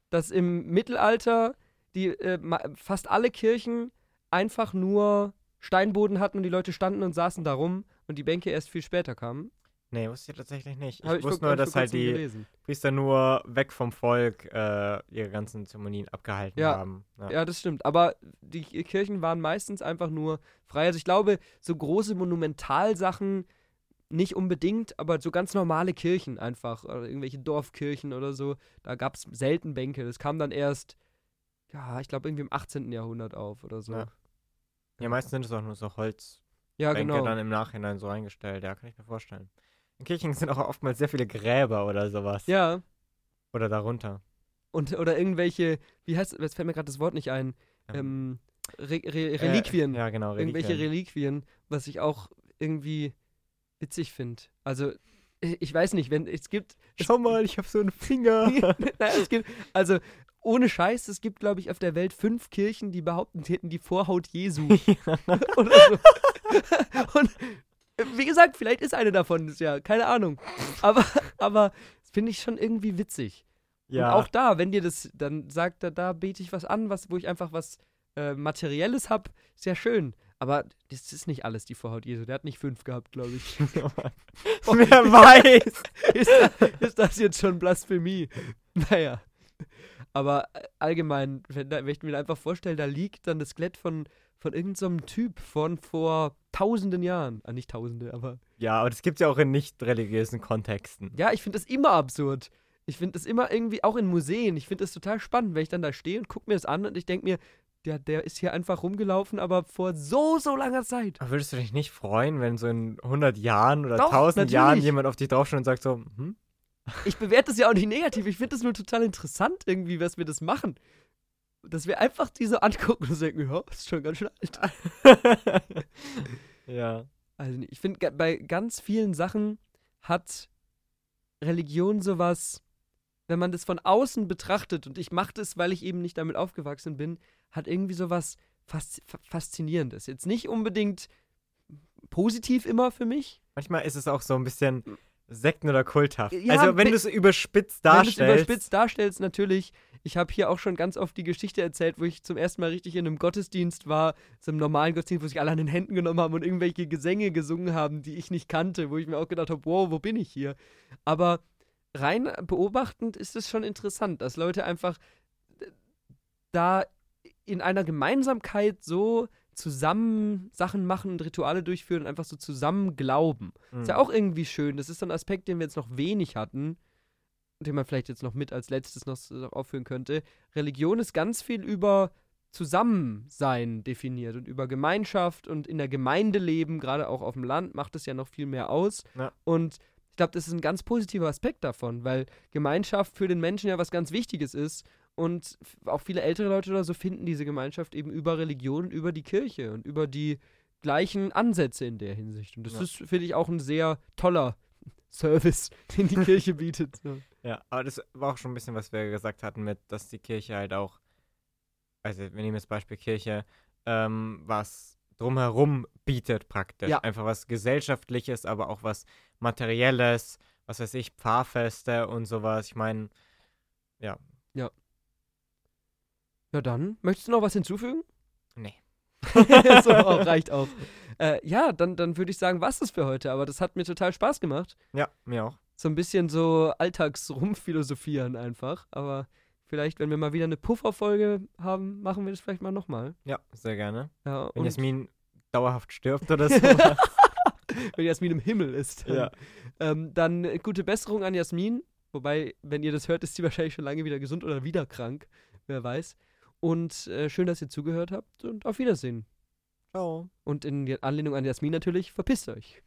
Dass im Mittelalter die äh, fast alle Kirchen einfach nur Steinboden hatten und die Leute standen und saßen da rum und die Bänke erst viel später kamen? Nee, wusste ich tatsächlich nicht. Ich, ich wusste nur, dass halt die gelesen. Priester nur weg vom Volk äh, ihre ganzen Zeremonien abgehalten ja. haben. Ja. ja, das stimmt. Aber die Kirchen waren meistens einfach nur frei. Also ich glaube, so große Monumentalsachen nicht unbedingt, aber so ganz normale Kirchen einfach. Oder irgendwelche Dorfkirchen oder so. Da gab es selten Bänke. Das kam dann erst, ja, ich glaube irgendwie im 18. Jahrhundert auf oder so. Ja, ja meistens sind es auch nur so Holz. Ja, Bänke genau. dann im Nachhinein so eingestellt. Ja, kann ich mir vorstellen. In Kirchen sind auch oftmals sehr viele Gräber oder sowas. Ja. Oder darunter. Und, oder irgendwelche, wie heißt, jetzt fällt mir gerade das Wort nicht ein, ähm, Re Re Reliquien. Äh, ja, genau. Reliquien. Irgendwelche Reliquien, was ich auch irgendwie witzig finde. Also, ich weiß nicht, wenn es gibt. Schau mal, ich habe so einen Finger. [LAUGHS] Nein, es gibt, also ohne Scheiß, es gibt, glaube ich, auf der Welt fünf Kirchen, die behaupten, sie hätten die Vorhaut Jesu. [LAUGHS] [LAUGHS] Oder so. Und wie gesagt, vielleicht ist eine davon das ja, keine Ahnung. Aber, aber das finde ich schon irgendwie witzig. Ja. Und auch da, wenn dir das dann sagt, da, da bete ich was an, was, wo ich einfach was äh, Materielles habe, ja schön. Aber das ist nicht alles die Vorhaut Jesu. Der hat nicht fünf gehabt, glaube ich. [LAUGHS] Wer weiß. [LAUGHS] ist, das, ist das jetzt schon Blasphemie? Naja. Aber äh, allgemein, wenn, wenn ich mir einfach vorstelle, da liegt dann das Skelett von von irgendeinem so Typ von vor tausenden Jahren. Ah, nicht tausende, aber. Ja, aber das gibt es ja auch in nicht religiösen Kontexten. Ja, ich finde das immer absurd. Ich finde das immer irgendwie, auch in Museen, ich finde das total spannend, wenn ich dann da stehe und gucke mir das an und ich denke mir, der, der ist hier einfach rumgelaufen, aber vor so, so langer Zeit. Aber würdest du dich nicht freuen, wenn so in 100 Jahren oder Doch, 1000 Jahren jemand auf dich draufschaut und sagt so, hm? Ich bewerte das ja auch nicht negativ. Ich finde das nur total interessant irgendwie, was wir das machen dass wir einfach diese angucken und denken, ja, ist schon ganz schön alt. [LAUGHS] ja. Also ich finde, bei ganz vielen Sachen hat Religion sowas, wenn man das von außen betrachtet, und ich mache das, weil ich eben nicht damit aufgewachsen bin, hat irgendwie sowas Fas Faszinierendes. Jetzt nicht unbedingt positiv immer für mich. Manchmal ist es auch so ein bisschen Sekten- oder kulthaft. Ja, also wenn du es überspitzt darstellst. Wenn du es überspitzt darstellst, natürlich ich habe hier auch schon ganz oft die Geschichte erzählt, wo ich zum ersten Mal richtig in einem Gottesdienst war, so einem normalen Gottesdienst, wo sich alle an den Händen genommen haben und irgendwelche Gesänge gesungen haben, die ich nicht kannte, wo ich mir auch gedacht habe, wow, wo bin ich hier? Aber rein beobachtend ist es schon interessant, dass Leute einfach äh, da in einer Gemeinsamkeit so zusammen Sachen machen und Rituale durchführen und einfach so zusammen glauben. Mhm. Ist ja auch irgendwie schön. Das ist so ein Aspekt, den wir jetzt noch wenig hatten den man vielleicht jetzt noch mit als letztes noch, noch aufführen könnte. Religion ist ganz viel über Zusammensein definiert und über Gemeinschaft und in der Gemeinde leben, gerade auch auf dem Land, macht es ja noch viel mehr aus. Ja. Und ich glaube, das ist ein ganz positiver Aspekt davon, weil Gemeinschaft für den Menschen ja was ganz Wichtiges ist. Und auch viele ältere Leute oder so finden diese Gemeinschaft eben über Religion, über die Kirche und über die gleichen Ansätze in der Hinsicht. Und das ja. ist, finde ich, auch ein sehr toller [LAUGHS] Service, [LAUGHS] den die [LAUGHS] Kirche bietet. So. Ja, aber das war auch schon ein bisschen, was wir gesagt hatten, mit, dass die Kirche halt auch, also wir nehmen jetzt Beispiel Kirche, ähm, was drumherum bietet praktisch. Ja. Einfach was Gesellschaftliches, aber auch was Materielles, was weiß ich, Pfarrfeste und sowas. Ich meine, ja. Ja. Ja, dann, möchtest du noch was hinzufügen? Nee. [LAUGHS] so, auch, [LAUGHS] reicht auch. Äh, ja, dann, dann würde ich sagen, was ist für heute. Aber das hat mir total Spaß gemacht. Ja, mir auch. So ein bisschen so Alltagsrumphilosophieren einfach. Aber vielleicht, wenn wir mal wieder eine Pufferfolge haben, machen wir das vielleicht mal nochmal. Ja, sehr gerne. Ja, wenn Jasmin dauerhaft stirbt oder [LAUGHS] so. wenn Jasmin im Himmel ist. Dann, Ja. ähm, dann äh, gute Besserung an Jasmin. Wobei, wenn ihr das hört, ist sie wahrscheinlich schon lange wieder gesund oder wieder krank. Wer weiß. Und äh, schön, dass ihr zugehört habt und auf Wiedersehen. Ciao. Und in Anlehnung an Jasmin natürlich, verpisst euch.